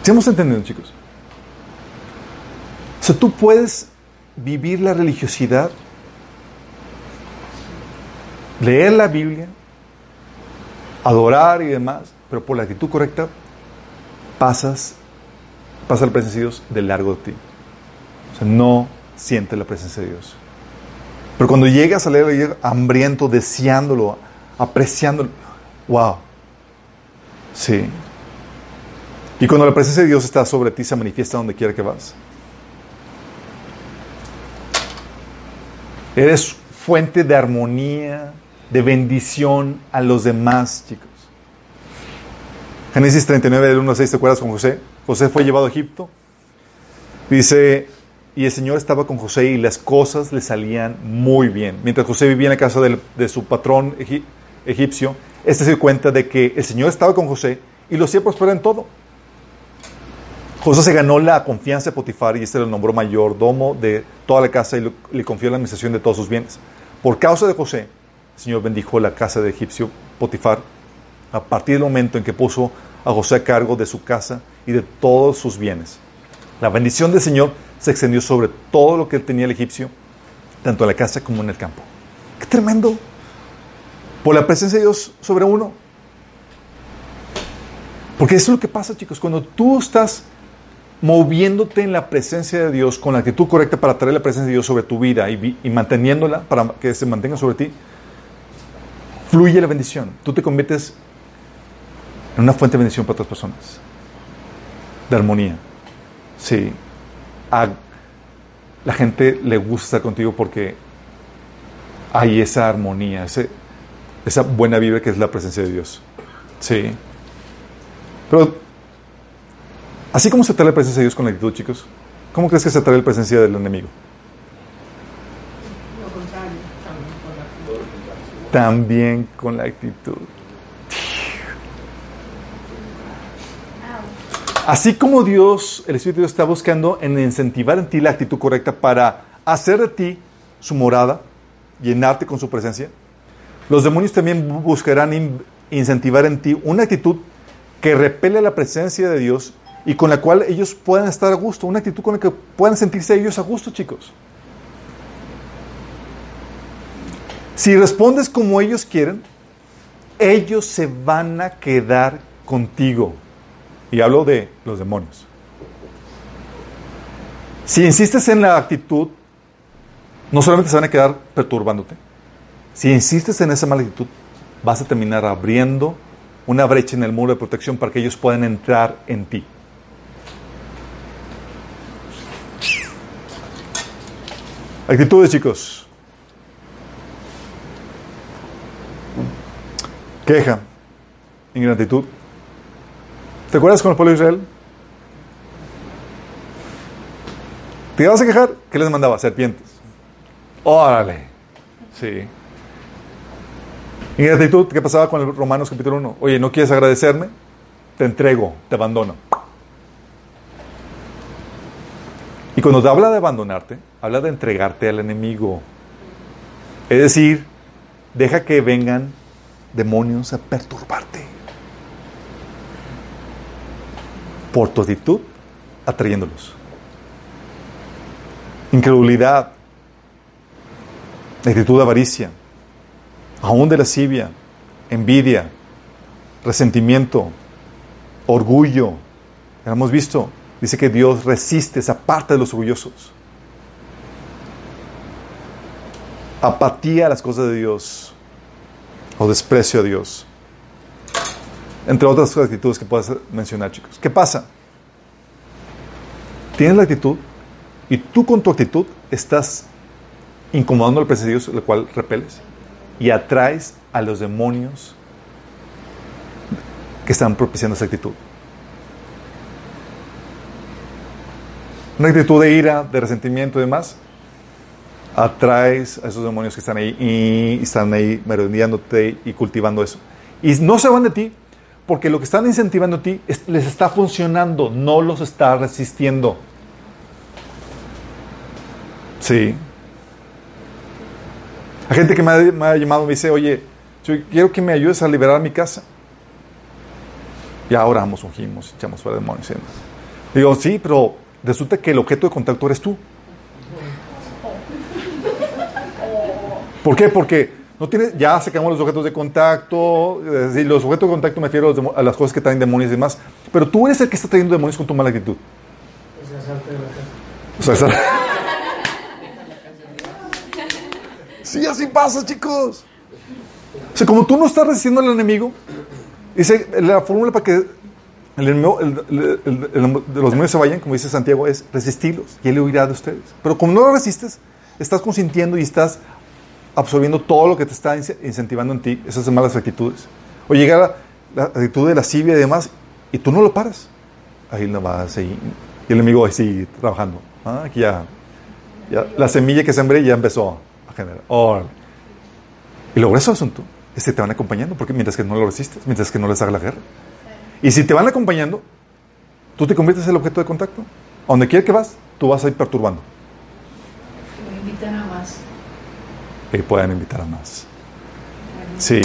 ¿Estamos entendiendo, chicos? O sea, tú puedes vivir la religiosidad, leer la Biblia, adorar y demás, pero por la actitud correcta pasas, pasa la presencia de Dios de largo de ti. O sea, no sientes la presencia de Dios. Pero cuando llegas a leer hambriento, deseándolo, apreciándolo, wow. Sí. Y cuando la presencia de Dios está sobre ti, se manifiesta donde quiera que vas. Eres fuente de armonía, de bendición a los demás, chicos. Génesis 39, del 1 al 6, ¿te acuerdas con José? José fue llevado a Egipto. Dice, y el Señor estaba con José y las cosas le salían muy bien. Mientras José vivía en la casa de, su patrón egipcio, este se dio cuenta de que el Señor estaba con José y lo hacía prosperar en todo. José se ganó la confianza de Potifar y este lo nombró mayordomo de toda la casa y le confió la administración de todos sus bienes. Por causa de José, el Señor bendijo la casa de egipcio Potifar a partir del momento en que puso a José a cargo de su casa y de todos sus bienes. La bendición del Señor se extendió sobre todo lo que tenía el egipcio, tanto en la casa como en el campo. ¡Qué tremendo! Por la presencia de Dios sobre uno. Porque eso es lo que pasa, chicos. Cuando tú estás moviéndote en la presencia de Dios con la actitud correcta para traer la presencia de Dios sobre tu vida y, vi- y manteniéndola para que se mantenga sobre ti, fluye la bendición. Tú te conviertes en una fuente de bendición para otras personas. De armonía. Sí. A la gente le gusta contigo porque hay esa armonía, esa buena vibra que es la presencia de Dios. Sí. Pero, así como se trae la presencia de Dios con la actitud, chicos, ¿cómo crees que se trae la presencia del enemigo? Lo contrario, también con la También con la actitud. Así como Dios, el Espíritu de Dios está buscando en incentivar en ti la actitud correcta para hacer de ti su morada, llenarte con su presencia, los demonios también bu- buscarán in- incentivar en ti una actitud que repele la presencia de Dios y con la cual ellos puedan estar a gusto, una actitud con la que puedan sentirse ellos a gusto, chicos. Si respondes como ellos quieren, ellos se van a quedar contigo. Y hablo de los demonios. Si insistes en la actitud, no solamente se van a quedar perturbándote, si insistes en esa mala actitud, vas a terminar abriendo una brecha en el muro de protección para que ellos puedan entrar en ti. Actitudes, chicos. Queja, ingratitud. ¿Te acuerdas con el pueblo de Israel? ¿Te ibas a quejar? ¿Qué les mandaba? Serpientes. Órale. Sí. Ingratitud, ¿qué pasaba con el Romanos capítulo 1? Oye, ¿no quieres agradecerme? Te entrego, te abandono. Y cuando te habla de abandonarte, habla de entregarte al enemigo. Es decir, deja que vengan demonios a perturbarte. Por tu actitud, atrayéndolos. Incredulidad, actitud de avaricia, aún de lascivia, envidia, resentimiento, orgullo. Ya hemos visto, dice que Dios resiste esa parte de los orgullosos. Apatía a las cosas de Dios o desprecio a Dios. Entre otras actitudes que puedas mencionar, chicos. ¿Qué pasa? Tienes la actitud y tú con tu actitud estás incomodando al presencia de Dios, el cual repeles, y atraes a los demonios que están propiciando esa actitud. Una actitud de ira, de resentimiento y demás, atraes a esos demonios que están ahí y están ahí merodeándote y cultivando eso. Y no se van de ti, porque lo que están incentivando a ti es- les está funcionando, no los está resistiendo. Sí. Hay gente que me ha, llamado me dice, oye, yo quiero que me ayudes a liberar mi casa. Ya oramos, ungimos, echamos fuera demonios y demás. Digo, sí, pero resulta que el objeto de contacto eres tú. ¿Por qué? Porque no tienes, ya sacamos los objetos de contacto, es decir, los objetos de contacto me refiero a, los a las cosas que traen demonios y demás, pero tú eres el que está trayendo demonios con tu mala actitud. O sea, salte de la casa. O sea, Sí, así pasa, chicos. O sea, como tú no estás resistiendo al enemigo, dice la fórmula para que el enemigo- el- el- el- el- de los demonios se vayan, como dice Santiago, es resistirlos y él huirá de ustedes. Pero como no lo resistes, estás consintiendo y estás absorbiendo todo lo que te está ince- incentivando en ti, esas malas actitudes. O llega la, la actitud de lascivia y demás, y tú no lo paras. Ahí no va a seguir. Y el enemigo ahí sigue trabajando. Ah, aquí ya, ya la semilla que sembré ya empezó a generar. Órale. Y grueso del asunto es que te van acompañando, porque mientras que no lo resistes, mientras que no les haga la guerra. Y si te van acompañando, tú te conviertes en el objeto de contacto. A donde quiera que vas, tú vas a ir perturbando. Que me invitan a más. Y puedan invitar a más. Sí.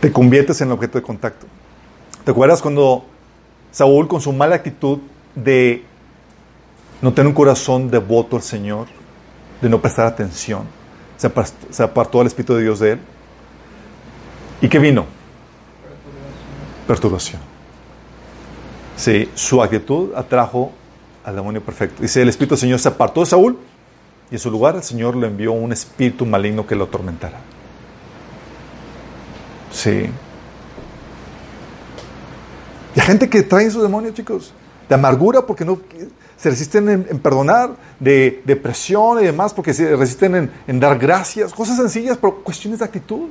Te conviertes en el objeto de contacto. ¿Te acuerdas cuando Saúl, con su mala actitud de no tener un corazón devoto al Señor, de no prestar atención, se apartó, el Espíritu de Dios de él? ¿Y qué vino? Perturbación. Sí, su actitud atrajo al demonio perfecto. Dice, el Espíritu del Señor se apartó de Saúl y en su lugar el Señor le envió un espíritu maligno que lo atormentara. Sí. Y hay gente que trae esos demonios, chicos, de amargura porque no se resisten en, perdonar, de depresión y demás porque se resisten en, en dar gracias, cosas sencillas, pero cuestiones de actitud.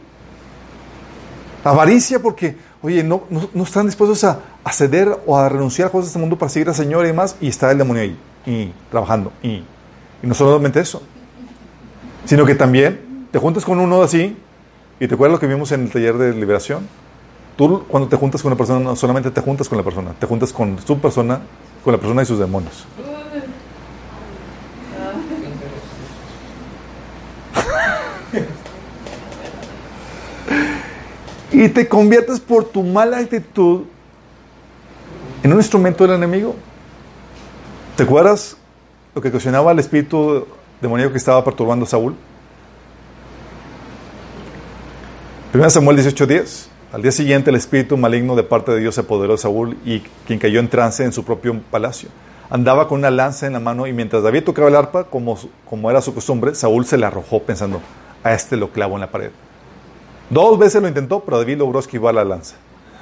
Avaricia porque, oye, no, no, no están dispuestos a, a, ceder o a renunciar a cosas de este mundo para seguir al Señor y demás, y está el demonio ahí, y trabajando, y, y no solamente eso, sino que también te juntas con uno así, y te acuerdas lo que vimos en el taller de liberación. Tú cuando te juntas con una persona, no solamente te juntas con la persona, te juntas con su persona, con la persona y sus demonios. y te conviertes por tu mala actitud en un instrumento del enemigo. ¿Te acuerdas lo que ocasionaba el espíritu demoníaco que estaba perturbando a Saúl? 1 Samuel 18:10. Al día siguiente el espíritu maligno de parte de Dios se apoderó de Saúl y quien cayó en trance en su propio palacio. Andaba con una lanza en la mano y mientras David tocaba el arpa, como, como era su costumbre, Saúl se la arrojó pensando, a este lo clavo en la pared. Dos veces lo intentó, pero David logró esquivar la lanza.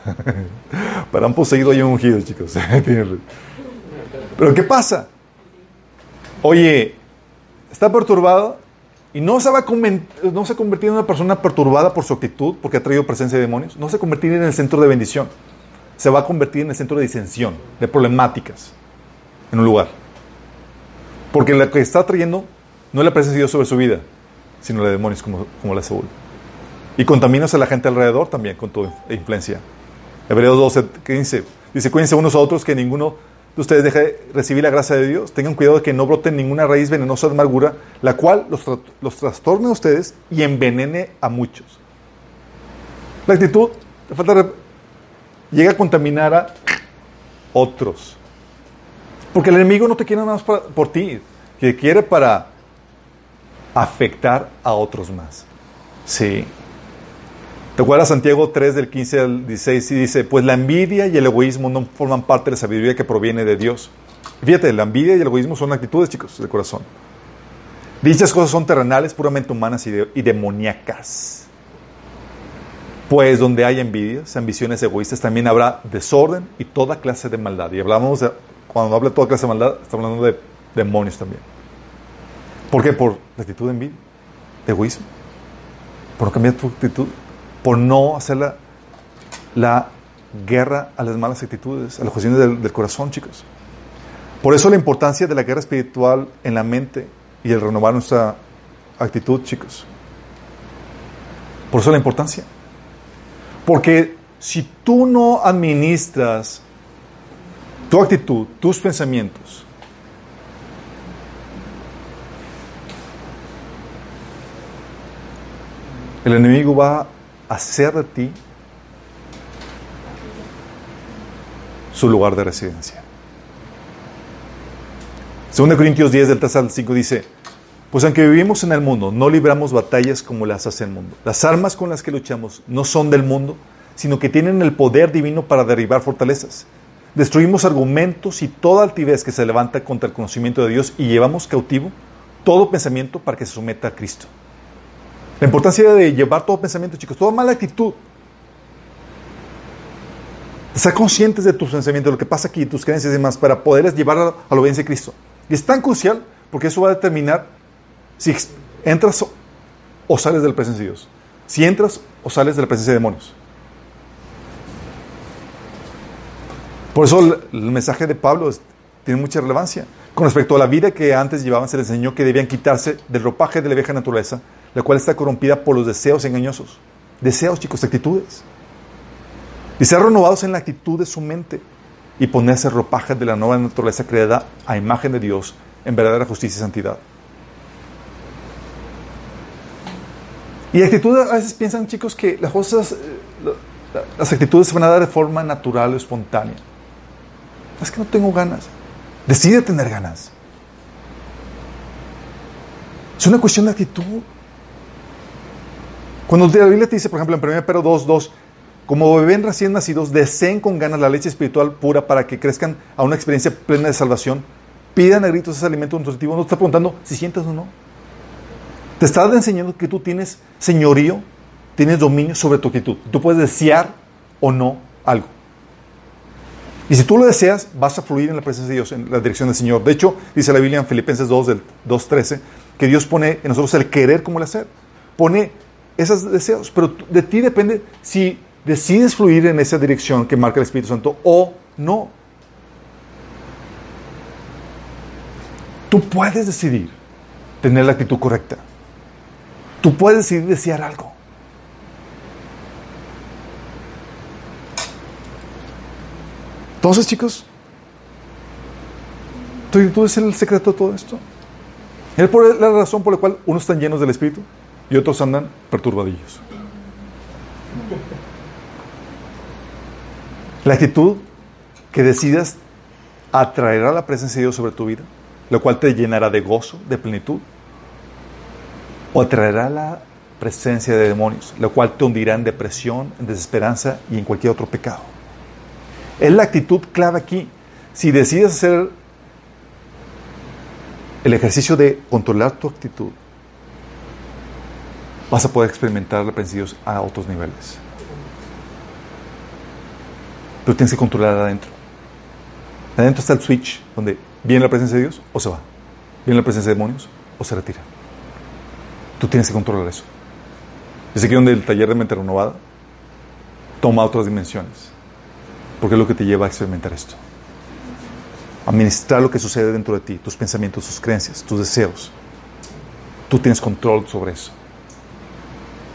Para un poseído y un ungido, chicos. pero ¿qué pasa? Oye, está perturbado y no se va a no se en una persona perturbada por su actitud, porque ha traído presencia de demonios. No se va a convertir en el centro de bendición. Se va a convertir en el centro de disensión, de problemáticas en un lugar. Porque lo que está trayendo no es la presencia de Dios sobre su vida, sino la de demonios como, como la Saúl. Y contaminas a la gente alrededor también con tu influencia. Hebreos 12, 15. Dice, cuídense unos a otros que ninguno de ustedes deje recibir la gracia de Dios. Tengan cuidado de que no brote ninguna raíz venenosa de amargura, la cual los, tra los trastorne a ustedes y envenene a muchos. La actitud, te falta llega a contaminar a otros. Porque el enemigo no te quiere nada más para, por ti, que quiere para afectar a otros más. Sí. ¿Te acuerdas Santiago 3 del 15 al 16? Y dice, pues la envidia y el egoísmo no forman parte de la sabiduría que proviene de Dios. Fíjate, la envidia y el egoísmo son actitudes, chicos, del corazón. Dichas cosas son terrenales, puramente humanas y, de, y demoníacas. Pues donde hay envidias, ambiciones egoístas, también habrá desorden y toda clase de maldad. Y hablamos de, cuando habla toda clase de maldad, estamos hablando de demonios también. ¿Por qué? Por la actitud de envidia, de egoísmo. Por cambiar tu actitud, por no hacer la, guerra a las malas actitudes, a las cuestiones del, del, corazón, chicos. Por eso la importancia de la guerra espiritual en la mente y el renovar nuestra actitud, chicos. Por eso la importancia. Porque si tú no administras tu actitud, tus pensamientos, el enemigo va hacer de ti su lugar de residencia. 2 Corintios 10 del 3 al 5 dice, pues aunque vivimos en el mundo, no libramos batallas como las hace el mundo. Las armas con las que luchamos no son del mundo, sino que tienen el poder divino para derribar fortalezas. Destruimos argumentos y toda altivez que se levanta contra el conocimiento de Dios y llevamos cautivo todo pensamiento para que se someta a Cristo. La importancia de llevar todo pensamiento, chicos, toda mala actitud. Ser conscientes de tus pensamientos, lo que pasa aquí, tus creencias y demás, para poderles llevar a, la obediencia de Cristo. Y es tan crucial porque eso va a determinar si entras o, sales de la presencia de Dios. Si entras o sales de la presencia de demonios. Por eso el, mensaje de Pablo tiene mucha relevancia. Con respecto a la vida que antes llevaban, se les enseñó que debían quitarse del ropaje de la vieja naturaleza, la cual está corrompida por los deseos engañosos. Deseos, chicos, actitudes. Y ser renovados en la actitud de su mente y ponerse ropajes de la nueva naturaleza creada a imagen de Dios en verdadera justicia y santidad. Y actitudes, a veces piensan chicos que las cosas, eh, las actitudes se van a dar de forma natural o espontánea. Es que no tengo ganas. Decide tener ganas. Es una cuestión de actitud. Cuando la Biblia te dice, por ejemplo, en 1 Pedro 2, 2, como bebés recién nacidos, deseen con ganas la leche espiritual pura para que crezcan a una experiencia plena de salvación, pidan a gritos ese alimento nutritivo. No te está preguntando si sientes o no. Te está enseñando que tú tienes señorío, tienes dominio sobre tu actitud. Tú puedes desear o no algo. Y si tú lo deseas, vas a fluir en la presencia de Dios, en la dirección del Señor. De hecho, dice la Biblia en Filipenses 2, del 2.13, que Dios pone en nosotros el querer como el hacer. Pone esos deseos, pero de ti depende si decides fluir en esa dirección que marca el Espíritu Santo o no. Tú puedes decidir tener la actitud correcta. Tú puedes decidir desear algo. Entonces, chicos, tu actitud es el secreto de todo esto. Es por la razón por la cual unos están llenos del Espíritu y otros andan perturbadillos. La actitud que decidas atraerá la presencia de Dios sobre tu vida, lo cual te llenará de gozo, de plenitud, o atraerá la presencia de demonios, lo cual te hundirá en depresión, en desesperanza y en cualquier otro pecado. Es la actitud clave aquí. Si decides hacer el ejercicio de controlar tu actitud, vas a poder experimentar la presencia de Dios a otros niveles. Pero tienes que controlar adentro. Adentro está el switch donde viene la presencia de Dios o se va. Viene la presencia de demonios o se retira. Tú tienes que controlar eso. Es aquí donde el taller de mente renovada toma otras dimensiones. Porque es lo que te lleva a experimentar esto. Administrar lo que sucede dentro de ti, tus pensamientos, tus creencias, tus deseos. Tú tienes control sobre eso.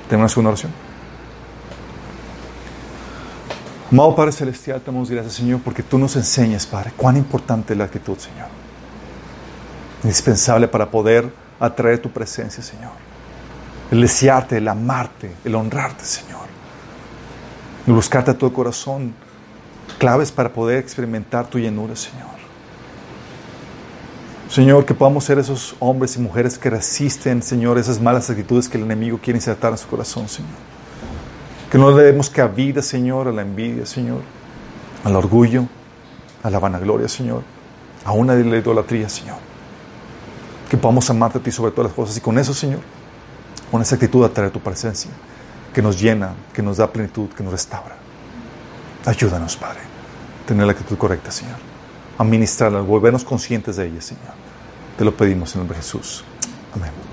¿Tenemos una oración? Amado Padre Celestial, te damos gracias, Señor, porque tú nos enseñas, Padre, cuán importante es la actitud, Señor. Indispensable para poder atraer tu presencia, Señor. El desearte, el amarte, el honrarte, Señor. El buscarte a tu corazón. Claves para poder experimentar tu llenura, Señor. Señor, que podamos ser esos hombres y mujeres que resisten, Señor, esas malas actitudes que el enemigo quiere insertar en su corazón, Señor. Que no le demos cabida, Señor, a la envidia, Señor, al orgullo, a la vanagloria, Señor, a una de la idolatría, Señor. Que podamos amarte a ti sobre todas las cosas y con eso, Señor, con esa actitud atraer tu presencia, que nos llena, que nos da plenitud, que nos restaura. Ayúdanos, Padre, a tener la actitud correcta, Señor. A ministrarla, a volvernos conscientes de ella, Señor. Te lo pedimos en el nombre de Jesús. Amén.